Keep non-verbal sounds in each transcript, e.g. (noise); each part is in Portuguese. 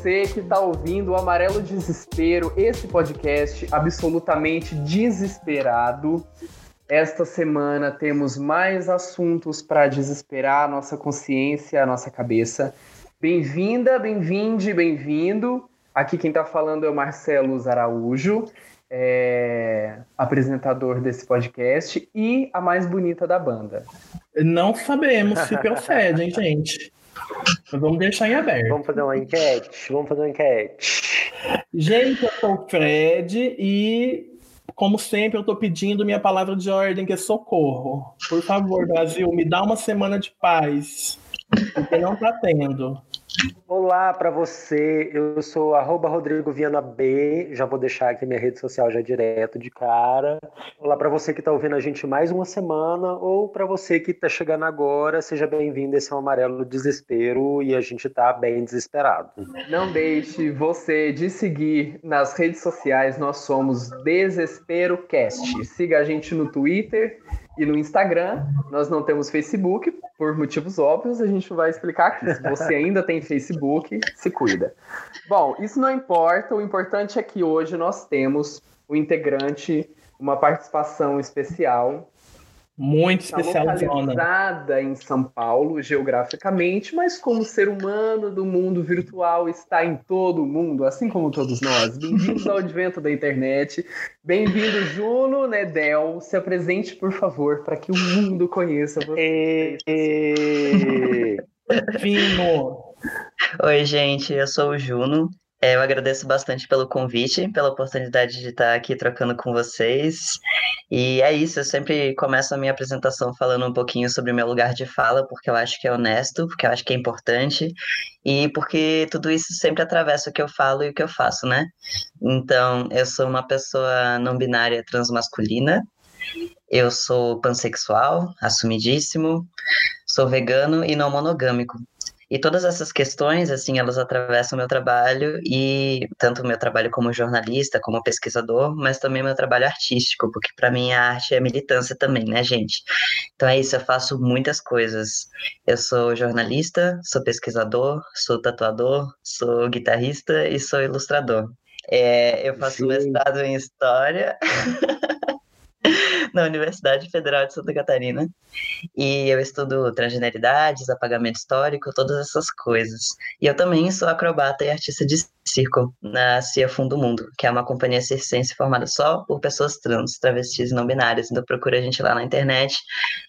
Você que está ouvindo o Amarelo Desespero, esse podcast absolutamente desesperado. Esta semana temos mais assuntos para desesperar a nossa consciência, a nossa cabeça. Bem-vinda, bem-vinde, bem-vindo. Aqui quem está falando é o Marcelo Araújo, é... apresentador desse podcast e a mais bonita da banda. Não sabemos se procede, hein, gente? Vamos deixar em aberto. Vamos fazer uma enquete. Vamos fazer uma enquete. Gente, eu sou o Fred e, como sempre, eu tô pedindo minha palavra de ordem, que é socorro. Por favor, Brasil, me dá uma semana de paz. Porque não tá tendo. Olá para você, eu sou arroba Rodrigo Viana B, já vou deixar aqui minha rede social já direto de cara. Olá para você que está ouvindo a gente mais uma semana, ou para você que está chegando agora, seja bem-vindo, esse é o Amarelo Desespero e a gente está bem desesperado. Não deixe você de seguir nas redes sociais, nós somos Desespero Cast. Siga a gente no Twitter, e no Instagram, nós não temos Facebook, por motivos óbvios, a gente vai explicar aqui. Se você ainda tem Facebook, se cuida. Bom, isso não importa, o importante é que hoje nós temos o um integrante, uma participação especial muito especial tá localizada em São Paulo geograficamente, mas como ser humano do mundo virtual está em todo o mundo, assim como todos nós. Bem-vindos ao advento da internet. Bem-vindo, Juno Nedel. Se apresente, por favor, para que o mundo conheça você. Fino. Oi, gente, eu sou o Juno. É, eu agradeço bastante pelo convite, pela oportunidade de estar aqui trocando com vocês. E é isso, eu sempre começo a minha apresentação falando um pouquinho sobre o meu lugar de fala, porque eu acho que é honesto, porque eu acho que é importante, e porque tudo isso sempre atravessa o que eu falo e o que eu faço, né? Então, eu sou uma pessoa não binária transmasculina, eu sou pansexual, assumidíssimo, sou vegano e não monogâmico. E todas essas questões, assim, elas atravessam meu trabalho e tanto o meu trabalho como jornalista, como pesquisador, mas também meu trabalho artístico, porque para mim a arte é militância também, né, gente? Então é isso, eu faço muitas coisas. Eu sou jornalista, sou pesquisador, sou tatuador, sou guitarrista e sou ilustrador. É, eu faço Sim. mestrado em História. (laughs) na Universidade Federal de Santa Catarina. E eu estudo transgeneridades, apagamento histórico, todas essas coisas. E eu também sou acrobata e artista de circo na CIA Fundo Mundo, que é uma companhia circense formada só por pessoas trans, travestis e não binárias. Então procura a gente lá na internet,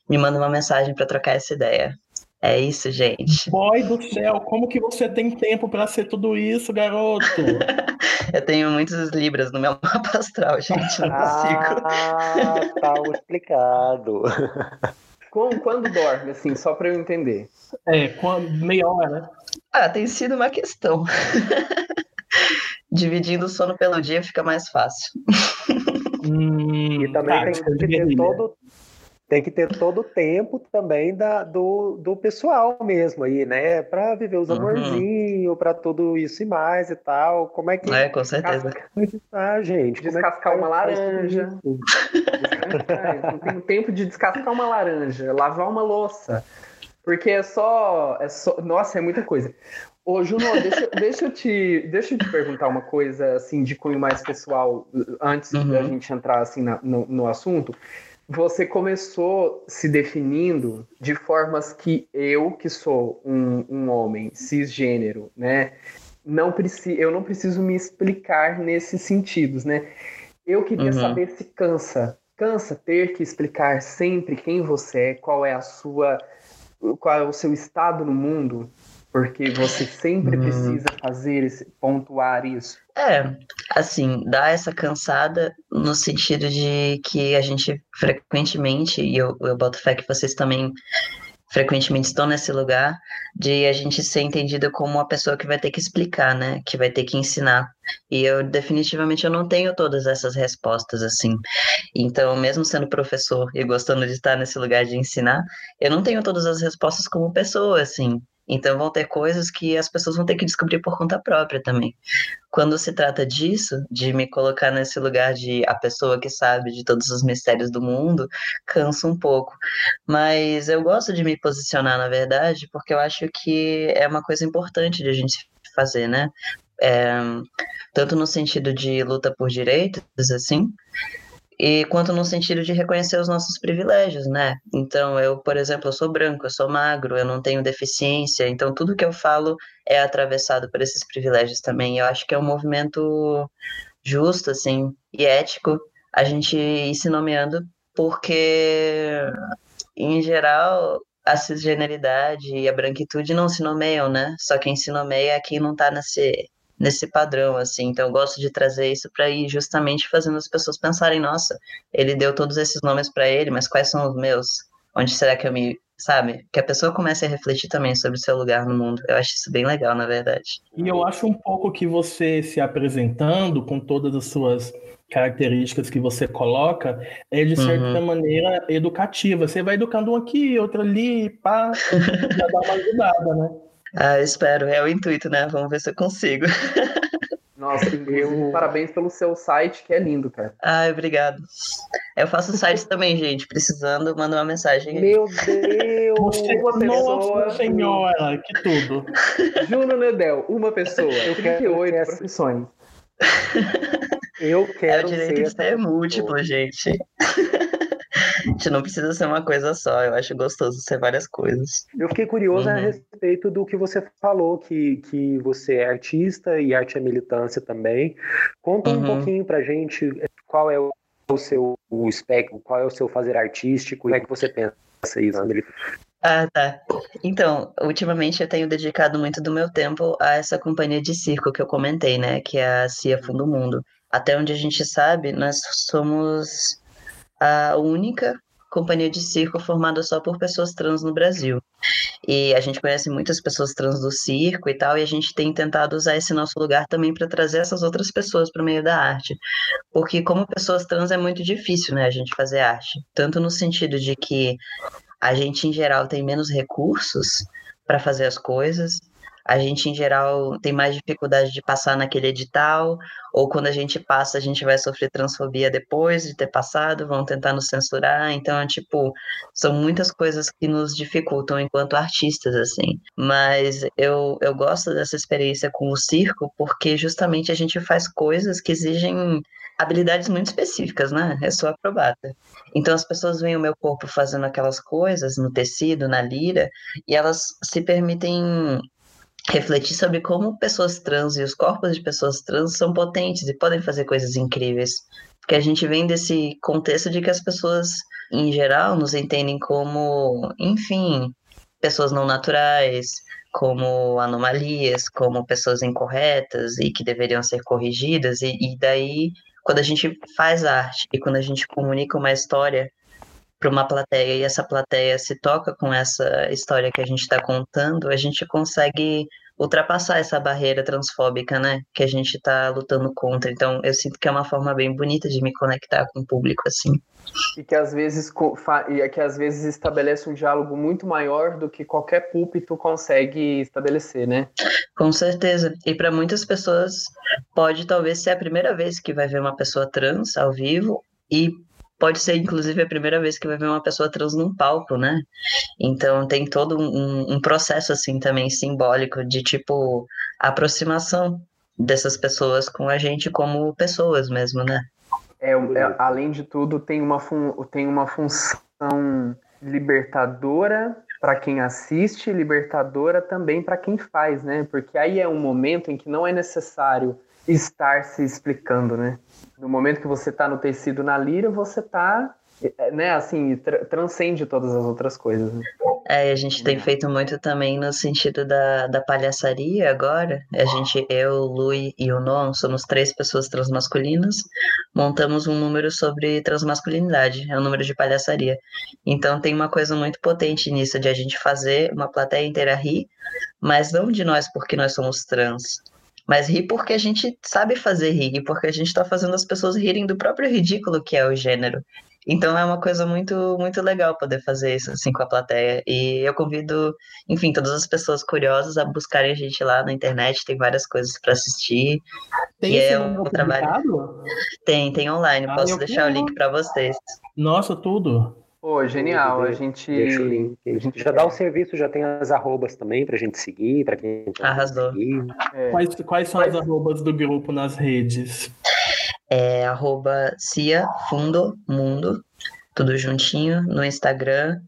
me manda uma mensagem para trocar essa ideia. É isso, gente. Boy do céu, como que você tem tempo para ser tudo isso, garoto? (laughs) (laughs) eu tenho muitos libras no meu (laughs) mapa astral, gente, não consigo. Ah, tá (laughs) explicado. Quando dorme, assim, só para eu entender? É, quando, meia hora, né? Ah, tem sido uma questão. Dividindo o sono pelo dia fica mais fácil. Hum, e também tá, tem que ter todo, tem que ter todo o tempo também da, do, do pessoal mesmo aí, né? Para viver os uhum. amorzinhos, para tudo isso e mais e tal. Como é que. É, com certeza. Como é que tá, gente? Descascar é uma laranja. Não tem tempo de descascar uma laranja, lavar uma louça. Porque é só, é só. Nossa, é muita coisa. Ô, Juno, deixa, (laughs) deixa, eu te, deixa eu te perguntar uma coisa assim de cunho mais pessoal antes uhum. da gente entrar assim na, no, no assunto você começou se definindo de formas que eu, que sou um, um homem cisgênero, né, não preciso, eu não preciso me explicar nesses sentidos, né? Eu queria uhum. saber se cansa, cansa ter que explicar sempre quem você é, qual é a sua, qual é o seu estado no mundo, porque você sempre uhum. precisa fazer esse, pontuar isso. É, assim, dá essa cansada no sentido de que a gente frequentemente, e eu, eu boto fé que vocês também frequentemente estão nesse lugar, de a gente ser entendida como uma pessoa que vai ter que explicar, né? Que vai ter que ensinar. E eu definitivamente eu não tenho todas essas respostas assim. Então, mesmo sendo professor e gostando de estar nesse lugar de ensinar, eu não tenho todas as respostas como pessoa assim. Então vão ter coisas que as pessoas vão ter que descobrir por conta própria também. Quando se trata disso, de me colocar nesse lugar de a pessoa que sabe de todos os mistérios do mundo, cansa um pouco. Mas eu gosto de me posicionar, na verdade, porque eu acho que é uma coisa importante de a gente fazer, né? É, tanto no sentido de luta por direitos, assim, e quanto no sentido de reconhecer os nossos privilégios, né? Então, eu, por exemplo, eu sou branco, eu sou magro, eu não tenho deficiência, então tudo que eu falo é atravessado por esses privilégios também. Eu acho que é um movimento justo, assim, e ético a gente ir se nomeando, porque, em geral, a cisgeneridade e a branquitude não se nomeiam, né? Só quem se nomeia é quem não tá nesse nesse padrão, assim. Então, eu gosto de trazer isso para ir justamente fazendo as pessoas pensarem: nossa, ele deu todos esses nomes para ele, mas quais são os meus? Onde será que eu me. Sabe? Que a pessoa comece a refletir também sobre o seu lugar no mundo. Eu acho isso bem legal, na verdade. E eu acho um pouco que você se apresentando com todas as suas características que você coloca é de certa uhum. maneira educativa. Você vai educando um aqui, outro ali, pá, (laughs) já dá uma ajudada, né? Ah, espero, é o intuito, né? Vamos ver se eu consigo. (laughs) Nossa, eu... parabéns pelo seu site, que é lindo, cara. Ah, obrigado. Eu faço sites também, gente. Precisando, manda uma mensagem. Meu Deus! Você, uma pessoa. Nossa senhora, que tudo. (laughs) Juno Nedel, uma pessoa. Eu 38 quero profissões. Eu quero. É o direito ser de ser múltiplo, gente. A gente não precisa ser uma coisa só, eu acho gostoso ser várias coisas. Eu fiquei curioso uhum. a respeito do que você falou, que, que você é artista e arte é militância também. Conta uhum. um pouquinho pra gente eh, qual é o seu o espectro, qual é o seu fazer artístico, como é que você pensa isso, ah, tá. Então, ultimamente eu tenho dedicado muito do meu tempo a essa companhia de circo que eu comentei, né? Que é a CIA Fundo Mundo. Até onde a gente sabe, nós somos a única companhia de circo formada só por pessoas trans no Brasil. E a gente conhece muitas pessoas trans do circo e tal, e a gente tem tentado usar esse nosso lugar também para trazer essas outras pessoas para o meio da arte. Porque como pessoas trans é muito difícil, né, a gente fazer arte, tanto no sentido de que a gente em geral tem menos recursos para fazer as coisas, a gente, em geral, tem mais dificuldade de passar naquele edital, ou quando a gente passa, a gente vai sofrer transfobia depois de ter passado, vão tentar nos censurar. Então, é, tipo, são muitas coisas que nos dificultam enquanto artistas, assim. Mas eu, eu gosto dessa experiência com o circo, porque justamente a gente faz coisas que exigem habilidades muito específicas, né? Eu sou acrobata. Então as pessoas veem o meu corpo fazendo aquelas coisas no tecido, na lira, e elas se permitem refletir sobre como pessoas trans e os corpos de pessoas trans são potentes e podem fazer coisas incríveis. Porque a gente vem desse contexto de que as pessoas, em geral, nos entendem como, enfim, pessoas não naturais, como anomalias, como pessoas incorretas e que deveriam ser corrigidas. E, e daí, quando a gente faz arte e quando a gente comunica uma história para uma plateia e essa plateia se toca com essa história que a gente está contando, a gente consegue ultrapassar essa barreira transfóbica, né, que a gente está lutando contra. Então, eu sinto que é uma forma bem bonita de me conectar com o público, assim. E que às vezes e é que às vezes estabelece um diálogo muito maior do que qualquer púlpito consegue estabelecer, né? Com certeza. E para muitas pessoas pode talvez ser a primeira vez que vai ver uma pessoa trans ao vivo e pode ser, inclusive, a primeira vez que vai ver uma pessoa trans num palco, né? Então tem todo um, um processo, assim, também simbólico de, tipo, aproximação dessas pessoas com a gente como pessoas mesmo, né? É, é além de tudo, tem uma, fun tem uma função libertadora para quem assiste, libertadora também para quem faz, né? Porque aí é um momento em que não é necessário estar se explicando, né? No momento que você está no tecido na lira, você está, é, né, assim, tra transcende todas as outras coisas. Né? É, a gente tem feito muito também no sentido da, da palhaçaria agora. A gente, eu, Lu e o Non, somos três pessoas transmasculinas, montamos um número sobre transmasculinidade, é o um número de palhaçaria. Então tem uma coisa muito potente nisso, de a gente fazer uma plateia inteira rir, mas não de nós porque nós somos trans, mas rir porque a gente sabe fazer rir, e porque a gente está fazendo as pessoas rirem do próprio ridículo que é o gênero. Então é uma coisa muito, muito legal poder fazer isso assim com a plateia. E eu convido, enfim, todas as pessoas curiosas a buscarem a gente lá na internet, tem várias coisas para assistir. Tem e é um trabalho. Tem, tem online. Ah, Posso deixar o link para vocês. Nossa, tudo. Pô, genial. A gente. Deixa o link. a gente Já dá o serviço, já tem as arrobas também pra gente seguir, pra quem Arrasou. seguir. é, Quais, quais são as arrobas do grupo nas redes? É arroba Cia Fundo Mundo, tudo juntinho, no Instagram.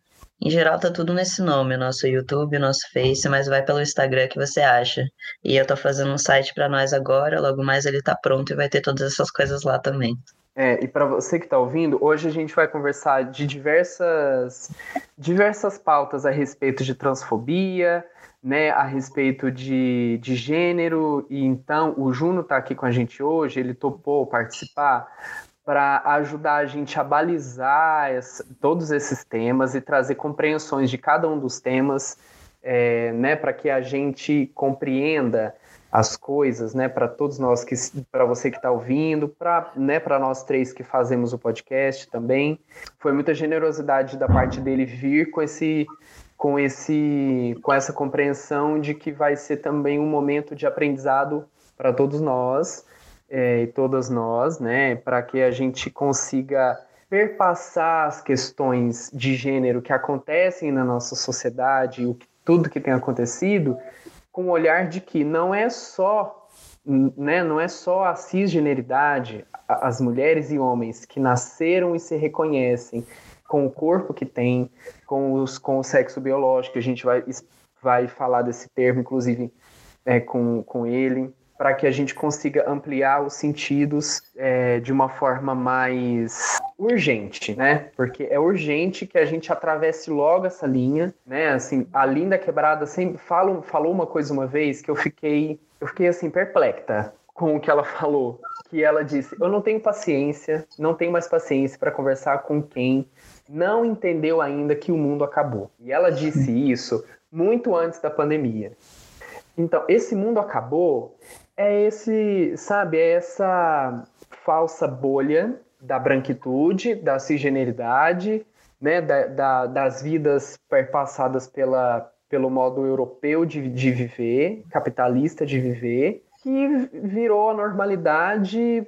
Em geral tá tudo nesse nome, nosso YouTube, nosso Face, mas vai pelo Instagram que você acha. E eu tô fazendo um site para nós agora, logo mais ele tá pronto e vai ter todas essas coisas lá também. É, e para você que está ouvindo, hoje a gente vai conversar de diversas, diversas pautas a respeito de transfobia, né, a respeito de, de gênero, e então o Juno está aqui com a gente hoje, ele topou participar para ajudar a gente a balizar essa- todos esses temas e trazer compreensões de cada um dos temas, é, né, para que a gente compreenda as coisas, né, para todos nós que, para você que está ouvindo, para, né, para nós três que fazemos o podcast também, foi muita generosidade da parte dele vir com esse, com esse, com essa compreensão de que vai ser também um momento de aprendizado para todos nós é, e todas nós, né, para que a gente consiga perpassar as questões de gênero que acontecem na nossa sociedade, o que, tudo que tem acontecido, com o olhar de que não é só, né, não é só a cisgeneridade, as mulheres e homens que nasceram e se reconhecem com o corpo que tem, com, os, com o sexo biológico, a gente vai, vai falar desse termo, inclusive, é, com, com ele, para que a gente consiga ampliar os sentidos é, de uma forma mais urgente, né? Porque é urgente que a gente atravesse logo essa linha, né? Assim, a Linda Quebrada sempre fala, falou uma coisa uma vez que eu fiquei, eu fiquei assim perplexa com o que ela (laughs) falou, que ela disse: "Eu não tenho paciência, não tenho mais paciência para conversar com quem não entendeu ainda que o mundo acabou". E ela disse isso muito antes da pandemia. Então, esse mundo acabou é esse, sabe, é essa falsa bolha da branquitude, da cisgeneridade, né, da, da- das vidas perpassadas pela, pelo modo europeu de, de viver, capitalista de viver, que virou a normalidade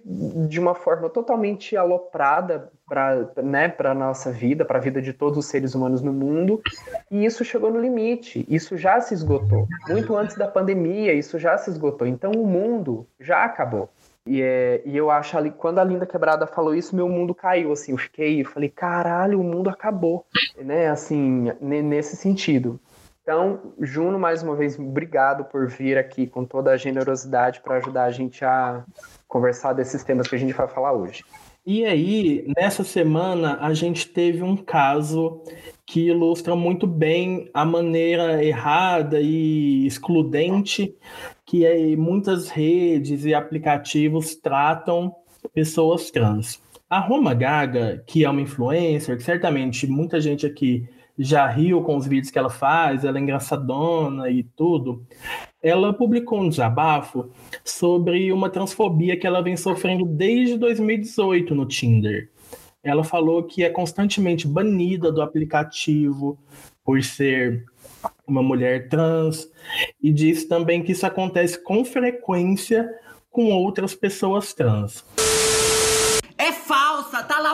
de uma forma totalmente aloprada para né, a nossa vida, para a vida de todos os seres humanos no mundo, e isso chegou no limite, isso já se esgotou. Muito antes da pandemia, isso já se esgotou. Então o mundo já acabou. E, é, e eu acho ali, quando a Linda Quebrada falou isso, meu mundo caiu, assim, eu fiquei, eu falei, caralho, o mundo acabou, né, assim, ne- nesse sentido. Então, Juno, mais uma vez, obrigado por vir aqui com toda a generosidade para ajudar a gente a conversar desses temas que a gente vai falar hoje. E aí, nessa semana, a gente teve um caso que ilustra muito bem a maneira errada e excludente que é, muitas redes e aplicativos tratam pessoas trans. A Roma Gaga, que é uma influencer, que certamente muita gente aqui já riu com os vídeos que ela faz, ela é engraçadona e tudo, ela publicou um desabafo sobre uma transfobia que ela vem sofrendo desde 2018 no Tinder. Ela falou que é constantemente banida do aplicativo por ser uma mulher trans e disse também que isso acontece com frequência com outras pessoas trans.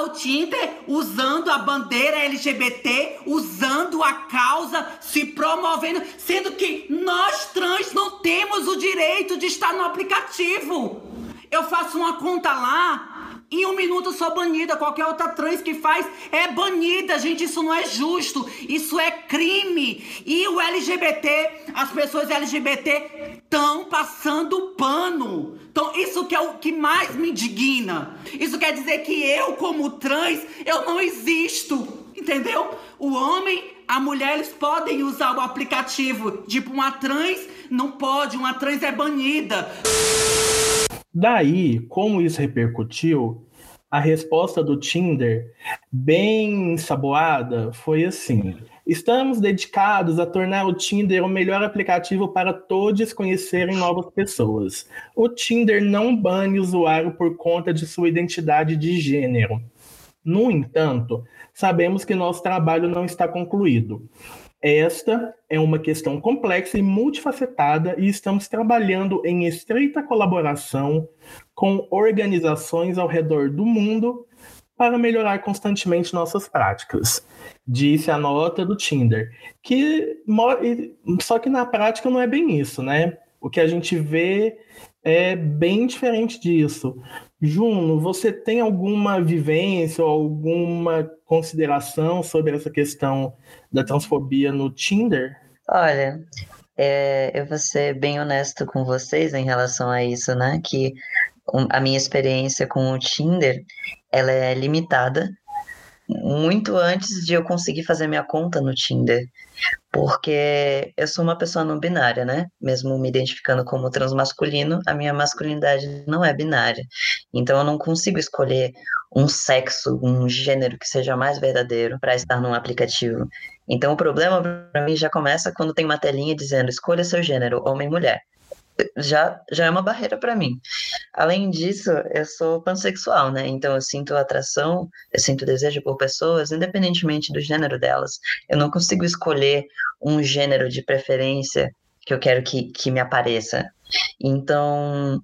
O Tinder usando a bandeira LGBT, usando a causa, se promovendo, sendo que nós trans não temos o direito de estar no aplicativo. Eu faço uma conta lá, em um minuto sou banida, qualquer outra trans que faz é banida, gente, isso não é justo, isso é crime. E o LGBT, as pessoas LGBT estão passando pano. Então, isso que é o que mais me indigna. Isso quer dizer que eu, como trans, eu não existo. Entendeu? O homem, a mulher, eles podem usar o aplicativo. Tipo, uma trans não pode, uma trans é banida. Daí, como isso repercutiu, a resposta do Tinder, bem saboada, foi assim: Estamos dedicados a tornar o Tinder o melhor aplicativo para todos conhecerem novas pessoas. O Tinder não bane o usuário por conta de sua identidade de gênero. No entanto, sabemos que nosso trabalho não está concluído. Esta é uma questão complexa e multifacetada e estamos trabalhando em estreita colaboração com organizações ao redor do mundo para melhorar constantemente nossas práticas. Disse a nota do Tinder, que só que na prática não é bem isso, né? O que a gente vê é bem diferente disso. Juno, você tem alguma vivência ou alguma consideração sobre essa questão da transfobia no Tinder? Olha, é, eu vou ser bem honesto com vocês em relação a isso, né? Que a minha experiência com o Tinder, ela é limitada muito antes de eu conseguir fazer minha conta no Tinder porque eu sou uma pessoa não binária, né? Mesmo me identificando como transmasculino, a minha masculinidade não é binária. Então eu não consigo escolher um sexo, um gênero que seja mais verdadeiro para estar num aplicativo. Então o problema para mim já começa quando tem uma telinha dizendo escolha seu gênero, homem ou mulher já, já é uma barreira para mim. Além disso, eu sou pansexual, né? Então eu sinto atração, eu sinto desejo por pessoas, independentemente do gênero delas. Eu não consigo escolher um gênero de preferência que eu quero que, que me apareça. Então,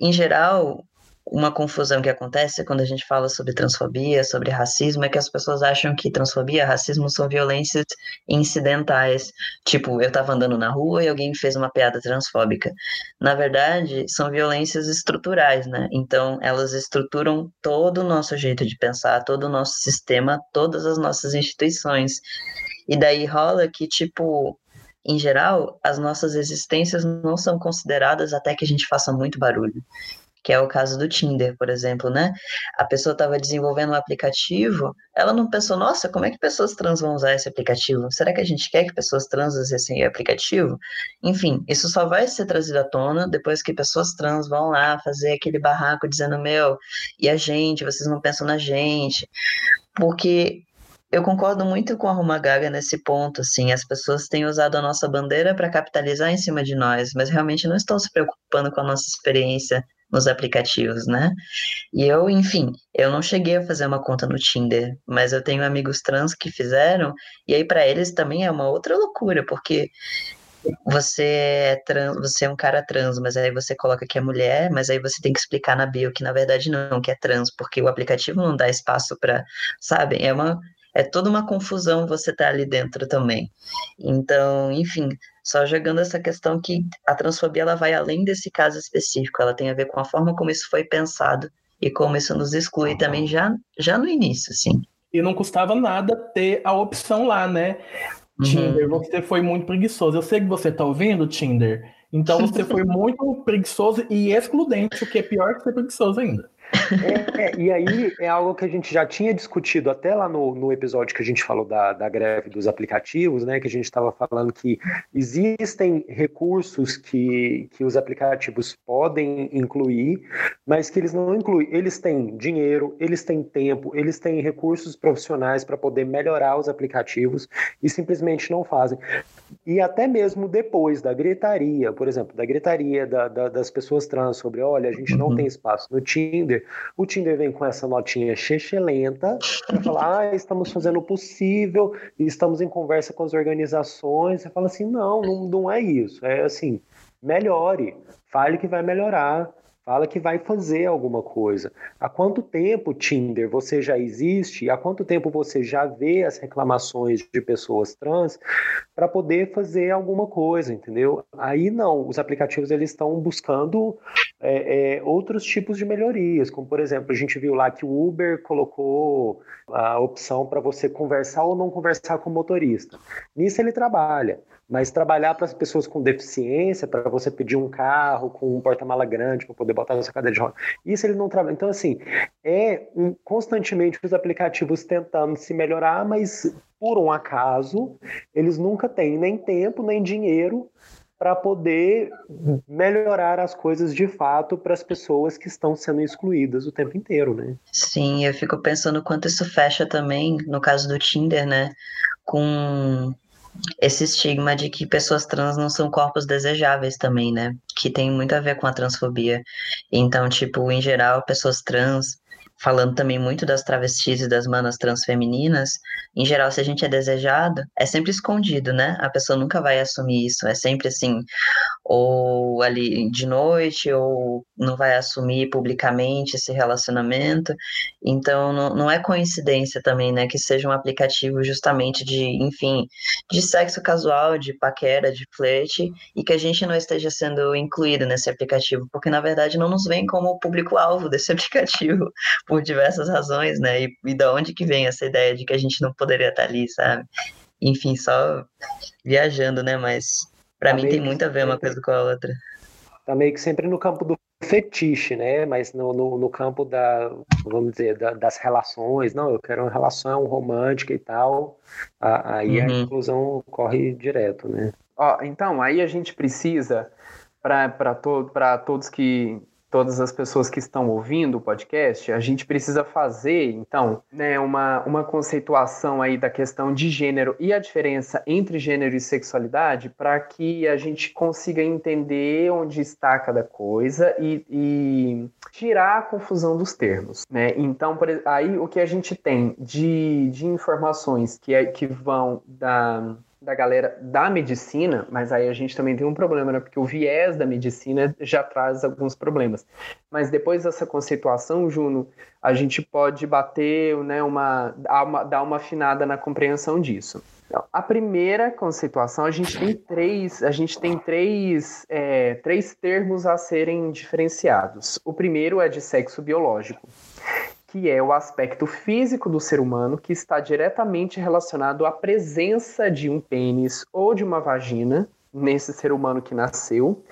em geral, uma confusão que acontece quando a gente fala sobre transfobia, sobre racismo, é que as pessoas acham que transfobia, racismo são violências incidentais. Tipo, eu tava andando na rua e alguém fez uma piada transfóbica. Na verdade, são violências estruturais, né? Então, elas estruturam todo o nosso jeito de pensar, todo o nosso sistema, todas as nossas instituições. E daí rola que, tipo, em geral, as nossas existências não são consideradas até que a gente faça muito barulho que é o caso do Tinder, por exemplo, né? A pessoa estava desenvolvendo um aplicativo, ela não pensou, nossa, como é que pessoas trans vão usar esse aplicativo? Será que a gente quer que pessoas trans usem esse aplicativo? Enfim, isso só vai ser trazido à tona depois que pessoas trans vão lá fazer aquele barraco dizendo, meu, e a gente, vocês não pensam na gente? Porque eu concordo muito com a Roma Gaga nesse ponto, assim, as pessoas têm usado a nossa bandeira para capitalizar em cima de nós, mas realmente não estão se preocupando com a nossa experiência nos aplicativos, né? E eu, enfim, eu não cheguei a fazer uma conta no Tinder, mas eu tenho amigos trans que fizeram, e aí para eles também é uma outra loucura, porque você é trans, você é um cara trans, mas aí você coloca que é mulher, mas aí você tem que explicar na bio que na verdade não, que é trans, porque o aplicativo não dá espaço para, sabe? É uma é toda uma confusão você estar tá ali dentro também. Então, enfim, só jogando essa questão que a transfobia ela vai além desse caso específico, ela tem a ver com a forma como isso foi pensado e como isso nos exclui também já, já no início, sim. E não custava nada ter a opção lá, né? Uhum. Tinder, você foi muito preguiçoso. Eu sei que você tá ouvindo, Tinder. Então você foi (laughs) muito preguiçoso e excludente, o que é pior que ser preguiçoso ainda. É, é, e aí é algo que a gente já tinha discutido até lá no, no episódio que a gente falou da, da greve dos aplicativos, né? Que a gente estava falando que existem recursos que, que os aplicativos podem incluir, mas que eles não incluem. Eles têm dinheiro, eles têm tempo, eles têm recursos profissionais para poder melhorar os aplicativos e simplesmente não fazem. E até mesmo depois da gritaria, por exemplo, da gritaria da, da, das pessoas trans sobre, olha, a gente não uhum. tem espaço no Tinder, o Tinder vem com essa notinha lenta para falar, ah, estamos fazendo o possível, estamos em conversa com as organizações. Você fala assim, não, não, não é isso. É assim, melhore, fale que vai melhorar. Fala que vai fazer alguma coisa. Há quanto tempo, Tinder, você já existe? Há quanto tempo você já vê as reclamações de pessoas trans para poder fazer alguma coisa, entendeu? Aí não, os aplicativos eles estão buscando é, é, outros tipos de melhorias, como por exemplo, a gente viu lá que o Uber colocou a opção para você conversar ou não conversar com o motorista. Nisso ele trabalha. Mas trabalhar para as pessoas com deficiência, para você pedir um carro com um porta-mala grande para poder botar na sua cadeira de roda, isso ele não trabalha. Então, assim, é um, constantemente os aplicativos tentando se melhorar, mas por um acaso, eles nunca têm nem tempo, nem dinheiro para poder melhorar as coisas de fato para as pessoas que estão sendo excluídas o tempo inteiro, né? Sim, eu fico pensando quanto isso fecha também, no caso do Tinder, né? Com esse estigma de que pessoas trans não são corpos desejáveis também, né? Que tem muito a ver com a transfobia. Então, tipo, em geral, pessoas trans falando também muito das travestis e das manas transfemininas, em geral, se a gente é desejado, é sempre escondido, né? A pessoa nunca vai assumir isso, é sempre assim, ou ali de noite, ou não vai assumir publicamente esse relacionamento. Então, não, não é coincidência também, né, que seja um aplicativo justamente de, enfim, de sexo casual, de paquera, de flerte, e que a gente não esteja sendo incluído nesse aplicativo, porque na verdade não nos vem como público-alvo desse (laughs) aplicativo, por diversas razões, né? E, e da onde que vem essa ideia de que a gente não poderia estar ali, sabe? Enfim, só viajando, né? Mas para tá mim tem muito a ver uma coisa com a outra. Tá meio que sempre no campo do fetiche, né? Mas no, no, no campo da, vamos dizer, da, das relações, não, eu quero uma relação romântica e tal, aí uhum. a inclusão corre direto, né? Ó, então, aí a gente precisa, para to, todos que, todas as pessoas que estão ouvindo o podcast, a gente precisa fazer, então, né, uma, uma conceituação aí da questão de gênero e a diferença entre gênero e sexualidade para que a gente consiga entender onde está cada coisa e, e tirar a confusão dos termos, né? Então, por, aí o que a gente tem de, de informações que, é, que vão da da galera da medicina, mas aí a gente também tem um problema, né? Porque o viés da medicina já traz alguns problemas. Mas depois dessa conceituação, Juno, a gente pode bater, né, uma, dar uma, afinada na compreensão disso. Então, a primeira conceituação, a gente tem três, a gente tem três, é, três termos a serem diferenciados. O primeiro é de sexo biológico que é o aspecto físico do ser humano que está diretamente relacionado à presença de um pênis ou de uma vagina nesse ser humano que nasceu.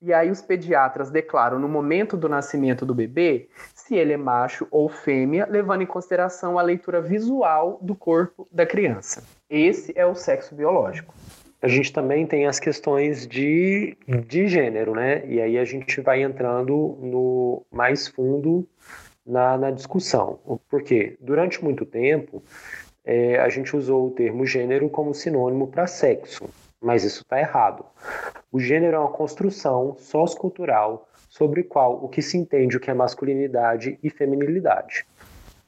E aí os pediatras declaram no momento do nascimento do bebê se ele é macho ou fêmea, levando em consideração a leitura visual do corpo da criança. Esse é o sexo biológico. A gente também tem as questões de, de gênero, né? E aí a gente vai entrando no mais fundo na, na discussão. Porque durante muito tempo é, a gente usou o termo gênero como sinônimo para sexo, mas isso está errado. O gênero é uma construção sociocultural sobre qual o que se entende o que é masculinidade e feminilidade.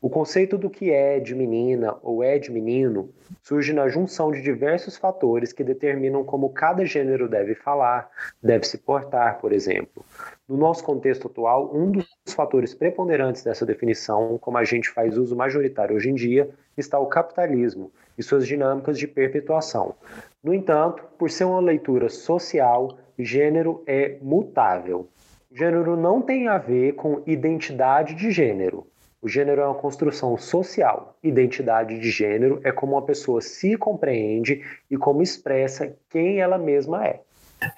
O conceito do que é de menina ou é de menino surge na junção de diversos fatores que determinam como cada gênero deve falar, deve se portar, por exemplo. No nosso contexto atual, um dos fatores preponderantes dessa definição, como a gente faz uso majoritário hoje em dia, está o capitalismo e suas dinâmicas de perpetuação. No entanto, por ser uma leitura social, gênero é mutável. Gênero não tem a ver com identidade de gênero. O gênero é uma construção social. Identidade de gênero é como uma pessoa se compreende e como expressa quem ela mesma é.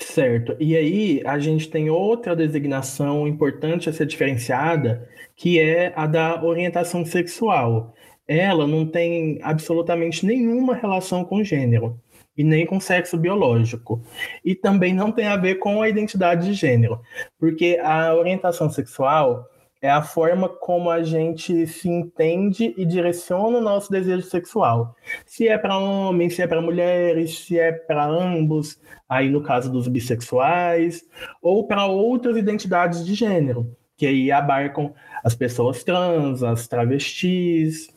Certo. E aí a gente tem outra designação importante a ser diferenciada, que é a da orientação sexual. Ela não tem absolutamente nenhuma relação com gênero e nem com sexo biológico. E também não tem a ver com a identidade de gênero, porque a orientação sexual é a forma como a gente se entende e direciona o nosso desejo sexual. Se é para homens, se é para mulheres, se é para ambos, aí no caso dos bissexuais, ou para outras identidades de gênero, que aí abarcam as pessoas trans, as travestis.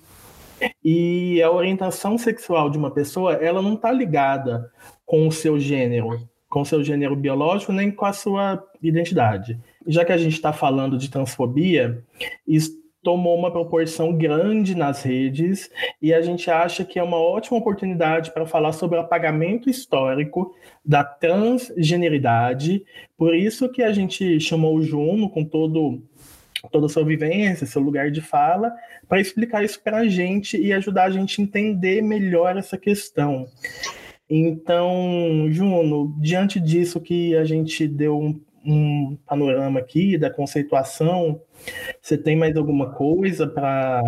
E a orientação sexual de uma pessoa, ela não está ligada com o seu gênero, com o seu gênero biológico, nem com a sua identidade já que a gente está falando de transfobia, isso tomou uma proporção grande nas redes e a gente acha que é uma ótima oportunidade para falar sobre o apagamento histórico da transgeneridade. Por isso que a gente chamou o Juno com todo toda a sua vivência, seu lugar de fala, para explicar isso para a gente e ajudar a gente a entender melhor essa questão. Então, Juno, diante disso que a gente deu um, panorama aqui da conceituação. Você tem mais alguma coisa para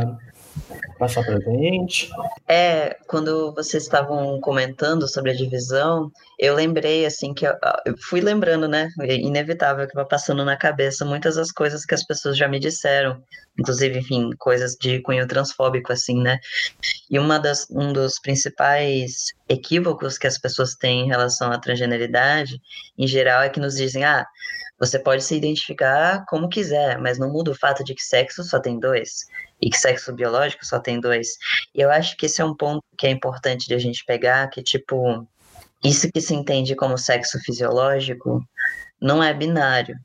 passar para gente? É, quando vocês estavam comentando sobre a divisão, eu lembrei, assim, que eu, eu fui lembrando, né? É inevitável que vai passando na cabeça muitas das coisas que as pessoas já me disseram, inclusive, enfim, coisas de cunho transfóbico, assim, né? E uma das, um dos principais equívocos que as pessoas têm em relação à transgeneridade, em geral, é que nos dizem, ah, você pode se identificar como quiser, mas não muda o fato de que sexo só tem dois e que sexo biológico só tem dois. E eu acho que esse é um ponto que é importante de a gente pegar, que tipo, isso que se entende como sexo fisiológico não é binário.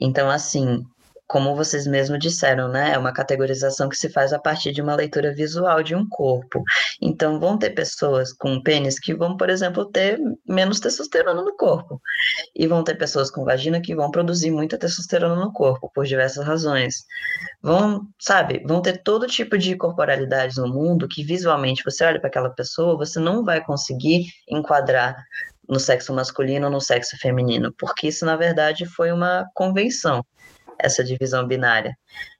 Então, assim, como vocês mesmos disseram, né? É uma categorização que se faz a partir de uma leitura visual de um corpo. Então, vão ter pessoas com pênis que vão, por exemplo, ter menos testosterona no corpo. E vão ter pessoas com vagina que vão produzir muita testosterona no corpo, por diversas razões. Vão, sabe, vão ter todo tipo de corporalidades no mundo que visualmente você olha para aquela pessoa, você não vai conseguir enquadrar no sexo masculino ou no sexo feminino, porque isso, na verdade, foi uma convenção essa divisão binária.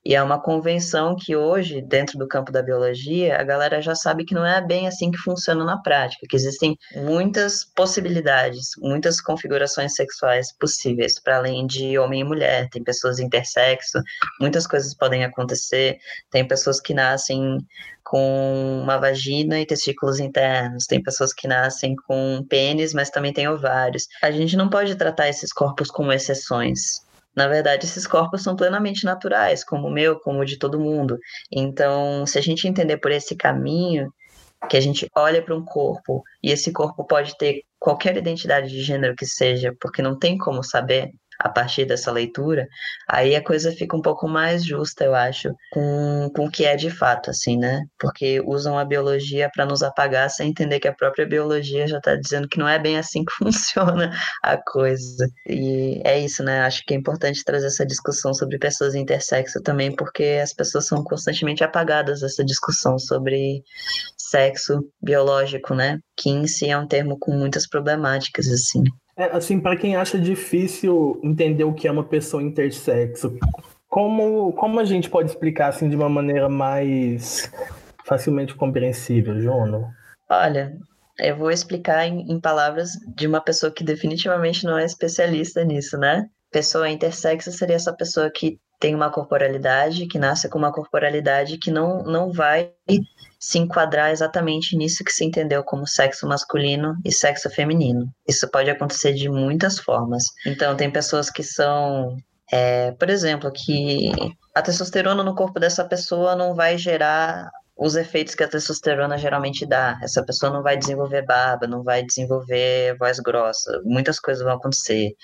E é uma convenção que hoje, dentro do campo da biologia, a galera já sabe que não é bem assim que funciona na prática, que existem muitas possibilidades, muitas configurações sexuais possíveis, para além de homem e mulher. Tem pessoas intersexo, muitas coisas podem acontecer. Tem pessoas que nascem com uma vagina e testículos internos, tem pessoas que nascem com pênis, mas também tem ovários. A gente não pode tratar esses corpos como exceções na verdade, esses corpos são plenamente naturais, como o meu, como o de todo mundo. Então, se a gente entender por esse caminho, que a gente olha para um corpo e esse corpo pode ter qualquer identidade de gênero que seja, porque não tem como saber, a partir dessa leitura, aí a coisa fica um pouco mais justa, eu acho, com, com o que é de fato, assim, né? Porque usam a biologia para nos apagar sem entender que a própria biologia já está dizendo que não é bem assim que (laughs) funciona a coisa. E é isso, né? Acho que é importante trazer essa discussão sobre pessoas intersexo também, porque as pessoas são constantemente apagadas dessa discussão sobre sexo biológico, né? Que em si é um termo com muitas problemáticas, assim. É, assim, para quem acha difícil entender o que é uma pessoa intersexo, como, como a gente pode explicar assim de uma maneira mais facilmente compreensível, Jono? Olha, eu vou explicar em, em, palavras de uma pessoa que definitivamente não é especialista nisso, né? Pessoa intersexo seria essa pessoa que tem uma corporalidade, que nasce com uma corporalidade que não, não vai se enquadrar exatamente nisso que se entendeu como sexo masculino e sexo feminino. Isso pode acontecer de muitas formas. Então, tem pessoas que são, é, por exemplo, que a testosterona no corpo dessa pessoa não vai gerar os efeitos que a testosterona geralmente dá. Essa pessoa não vai desenvolver barba, não vai desenvolver voz grossa, muitas coisas vão acontecer.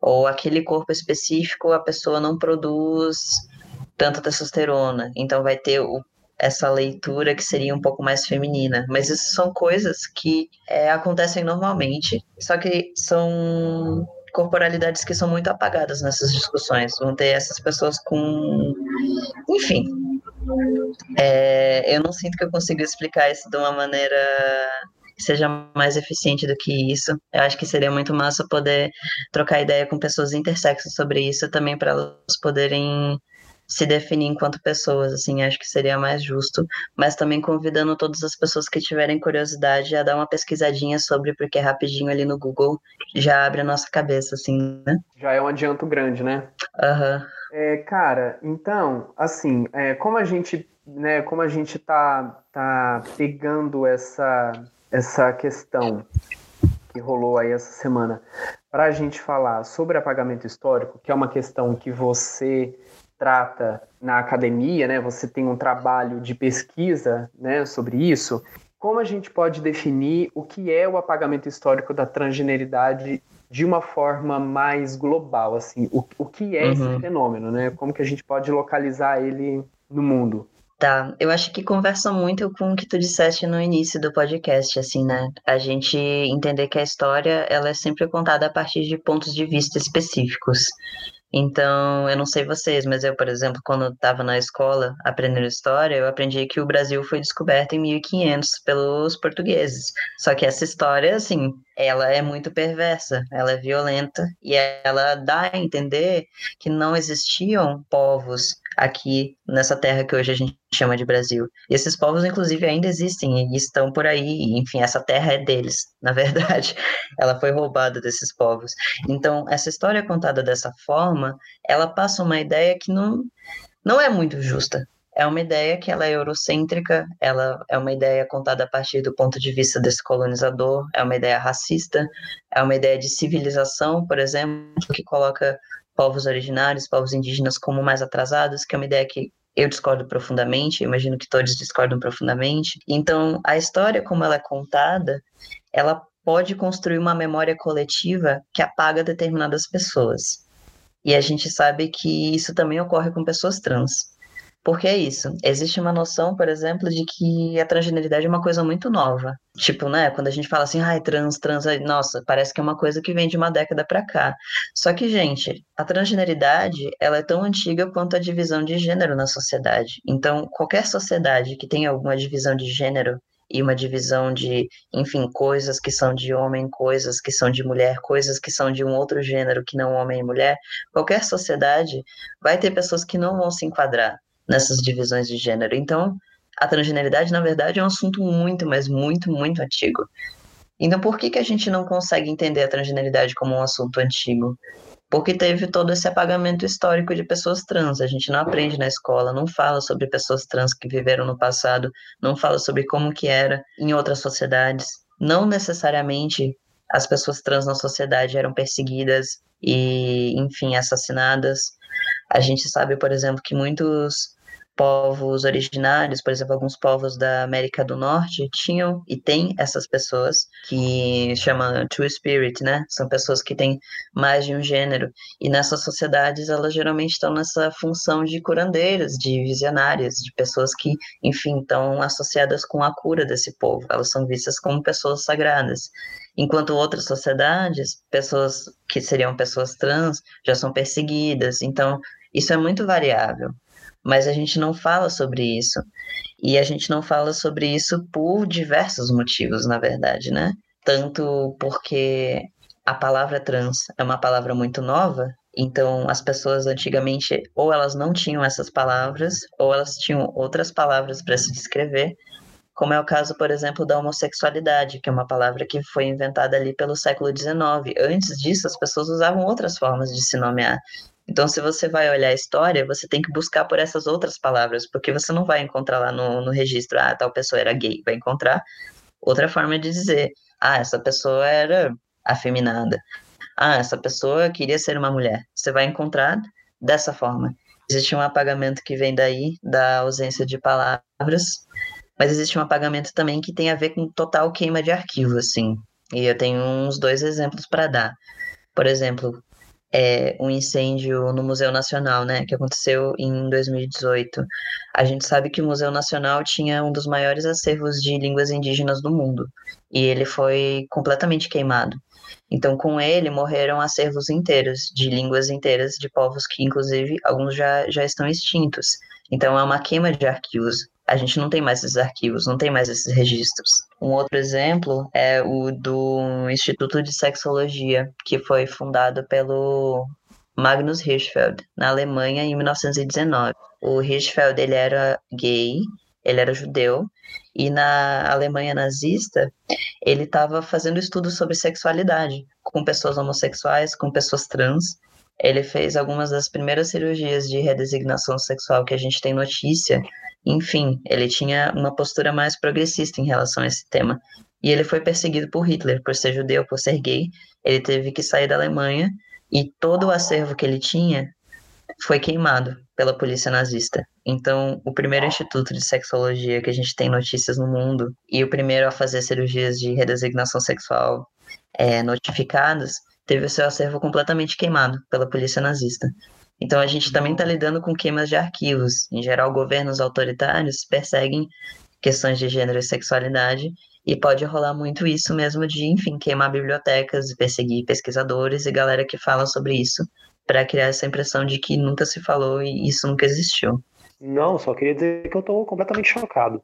Ou aquele corpo específico, a pessoa não produz tanta testosterona, então vai ter o essa leitura que seria um pouco mais feminina. Mas isso são coisas que é, acontecem normalmente, só que são corporalidades que são muito apagadas nessas discussões. Vão ter essas pessoas com. Enfim. É, eu não sinto que eu consiga explicar isso de uma maneira que seja mais eficiente do que isso. Eu acho que seria muito massa poder trocar ideia com pessoas intersexos sobre isso também para elas poderem se definir enquanto pessoas, assim, acho que seria mais justo, mas também convidando todas as pessoas que tiverem curiosidade a dar uma pesquisadinha sobre, porque rapidinho ali no Google já abre a nossa cabeça, assim, né? Já é um adianto grande, né? Aham. Uhum. É, cara, então, assim, é, como a gente, né, como a gente tá, tá pegando essa, essa questão que rolou aí essa semana para a gente falar sobre apagamento histórico, que é uma questão que você trata na academia, né? Você tem um trabalho de pesquisa, né, sobre isso. Como a gente pode definir o que é o apagamento histórico da transgeneridade de uma forma mais global, assim, o, o que é uhum. esse fenômeno, né? Como que a gente pode localizar ele no mundo? Tá, eu acho que conversa muito com o que tu disseste no início do podcast, assim, né? A gente entender que a história, ela é sempre contada a partir de pontos de vista específicos. Então, eu não sei vocês, mas eu, por exemplo, quando estava na escola aprendendo história, eu aprendi que o Brasil foi descoberto em 1500 pelos portugueses. Só que essa história, assim, ela é muito perversa, ela é violenta e ela dá a entender que não existiam povos aqui nessa terra que hoje a gente chama de Brasil. E esses povos, inclusive, ainda existem e estão por aí. Enfim, essa terra é deles, (laughs) na verdade. Ela foi roubada desses povos. Então, essa história contada dessa forma, ela passa uma ideia que não, não é muito justa é uma ideia que ela é eurocêntrica, ela é uma ideia contada a partir do ponto de vista desse colonizador, é uma ideia racista, é uma ideia de civilização, por exemplo, que coloca povos originários, povos indígenas como mais atrasados, que é uma ideia que eu discordo profundamente, imagino que todos discordam profundamente. Então, a história como ela é contada, ela pode construir uma memória coletiva que apaga determinadas pessoas. E a gente sabe que isso também ocorre com pessoas trans. Porque é isso. Existe uma noção, por exemplo, de que a transgeneridade é uma coisa muito nova. Tipo, né, quando a gente fala assim, ai, trans, trans, nossa, parece que é uma coisa que vem de uma década para cá. Só que, gente, a transgeneridade, ela é tão antiga quanto a divisão de gênero na sociedade. Então, qualquer sociedade que tenha alguma divisão de gênero e uma divisão de, enfim, coisas que são de homem, coisas que são de mulher, coisas que são de um outro gênero que não homem e mulher, qualquer sociedade vai ter pessoas que não vão se enquadrar nessas divisões de gênero. Então, a transgeneridade, na verdade, é um assunto muito, mas muito, muito antigo. Então, por que, que a gente não consegue entender a transgeneridade como um assunto antigo? Porque teve todo esse apagamento histórico de pessoas trans. A gente não aprende na escola, não fala sobre pessoas trans que viveram no passado, não fala sobre como que era em outras sociedades. Não necessariamente as pessoas trans na sociedade eram perseguidas e, enfim, assassinadas. A gente sabe, por exemplo, que muitos povos originários, por exemplo, alguns povos da América do Norte tinham e tem essas pessoas que chamam Two Spirit, né? São pessoas que têm mais de um gênero e nessas sociedades elas geralmente estão nessa função de curandeiras, de visionárias, de pessoas que, enfim, estão associadas com a cura desse povo. Elas são vistas como pessoas sagradas. Enquanto outras sociedades, pessoas que seriam pessoas trans já são perseguidas. Então, isso é muito variável mas a gente não fala sobre isso. E a gente não fala sobre isso por diversos motivos, na verdade, né? Tanto porque a palavra trans é uma palavra muito nova, então as pessoas antigamente ou elas não tinham essas palavras, ou elas tinham outras palavras para se descrever, como é o caso, por exemplo, da homossexualidade, que é uma palavra que foi inventada ali pelo século XIX. Antes disso, as pessoas usavam outras formas de se nomear. Então, se você vai olhar a história, você tem que buscar por essas outras palavras, porque você não vai encontrar lá no, no registro, ah, tal pessoa era gay. Vai encontrar outra forma de dizer, ah, essa pessoa era afeminada. Ah, essa pessoa queria ser uma mulher. Você vai encontrar dessa forma. Existe um apagamento que vem daí, da ausência de palavras, mas existe um apagamento também que tem a ver com total queima de arquivo, assim. E eu tenho uns dois exemplos para dar. Por exemplo, é, um incêndio no Museu Nacional, né, que aconteceu em 2018. A gente sabe que o Museu Nacional tinha um dos maiores acervos de línguas indígenas do mundo e ele foi completamente queimado. Então, com ele morreram acervos inteiros de línguas inteiras de povos que, inclusive, alguns já, já estão extintos. Então, é uma queima de arquivos a gente não tem mais esses arquivos, não tem mais esses registros. Um outro exemplo é o do Instituto de Sexologia, que foi fundado pelo Magnus Hirschfeld, na Alemanha, em 1919. O Hirschfeld ele era gay, ele era judeu, e na Alemanha nazista, ele estava fazendo estudos sobre sexualidade, com pessoas homossexuais, com pessoas trans. Ele fez algumas das primeiras cirurgias de redesignação sexual que a gente tem notícia, enfim, ele tinha uma postura mais progressista em relação a esse tema. E ele foi perseguido por Hitler por ser judeu, por ser gay. Ele teve que sair da Alemanha e todo o acervo que ele tinha foi queimado pela polícia nazista. Então, o primeiro instituto de sexologia que a gente tem notícias no mundo e o primeiro a fazer cirurgias de redesignação sexual é, notificadas teve o seu acervo completamente queimado pela polícia nazista. Então a gente também está lidando com queimas de arquivos. Em geral, governos autoritários perseguem questões de gênero e sexualidade e pode rolar muito isso mesmo de, enfim, queimar bibliotecas, perseguir pesquisadores e galera que fala sobre isso, para criar essa impressão de que nunca se falou e isso nunca existiu. Não, só queria dizer que eu estou completamente chocado.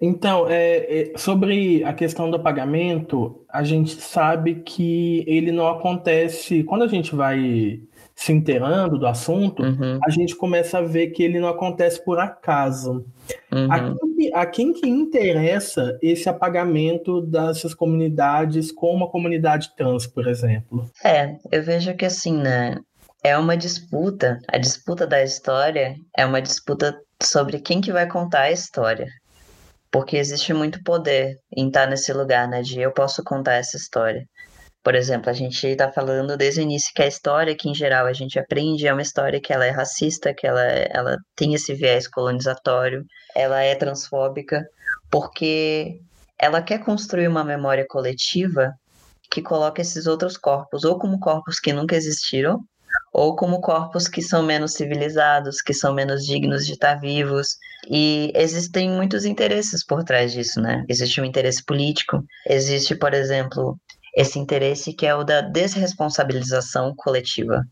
Então, é, é, sobre a questão do pagamento, a gente sabe que ele não acontece. Quando a gente vai se inteirando do assunto, Uhum, a gente começa a ver que ele não acontece por acaso. uhum. A quem, que- a quem que interessa esse apagamento dessas comunidades com uma comunidade trans, por exemplo? É, eu vejo que assim, né? É uma disputa. A disputa da história é uma disputa sobre quem que vai contar a história. Porque existe muito poder em estar nesse lugar, né? De eu posso contar essa história. Por exemplo, a gente está falando desde o início que a história que, em geral, a gente aprende é uma história que ela é racista, que ela, ela tem esse viés colonizatório, ela é transfóbica, porque ela quer construir uma memória coletiva que coloca esses outros corpos ou como corpos que nunca existiram, ou como corpos que são menos civilizados, que são menos dignos de estar vivos. E existem muitos interesses por trás disso, né? Existe um interesse político, existe, por exemplo, esse interesse que é o da desresponsabilização coletiva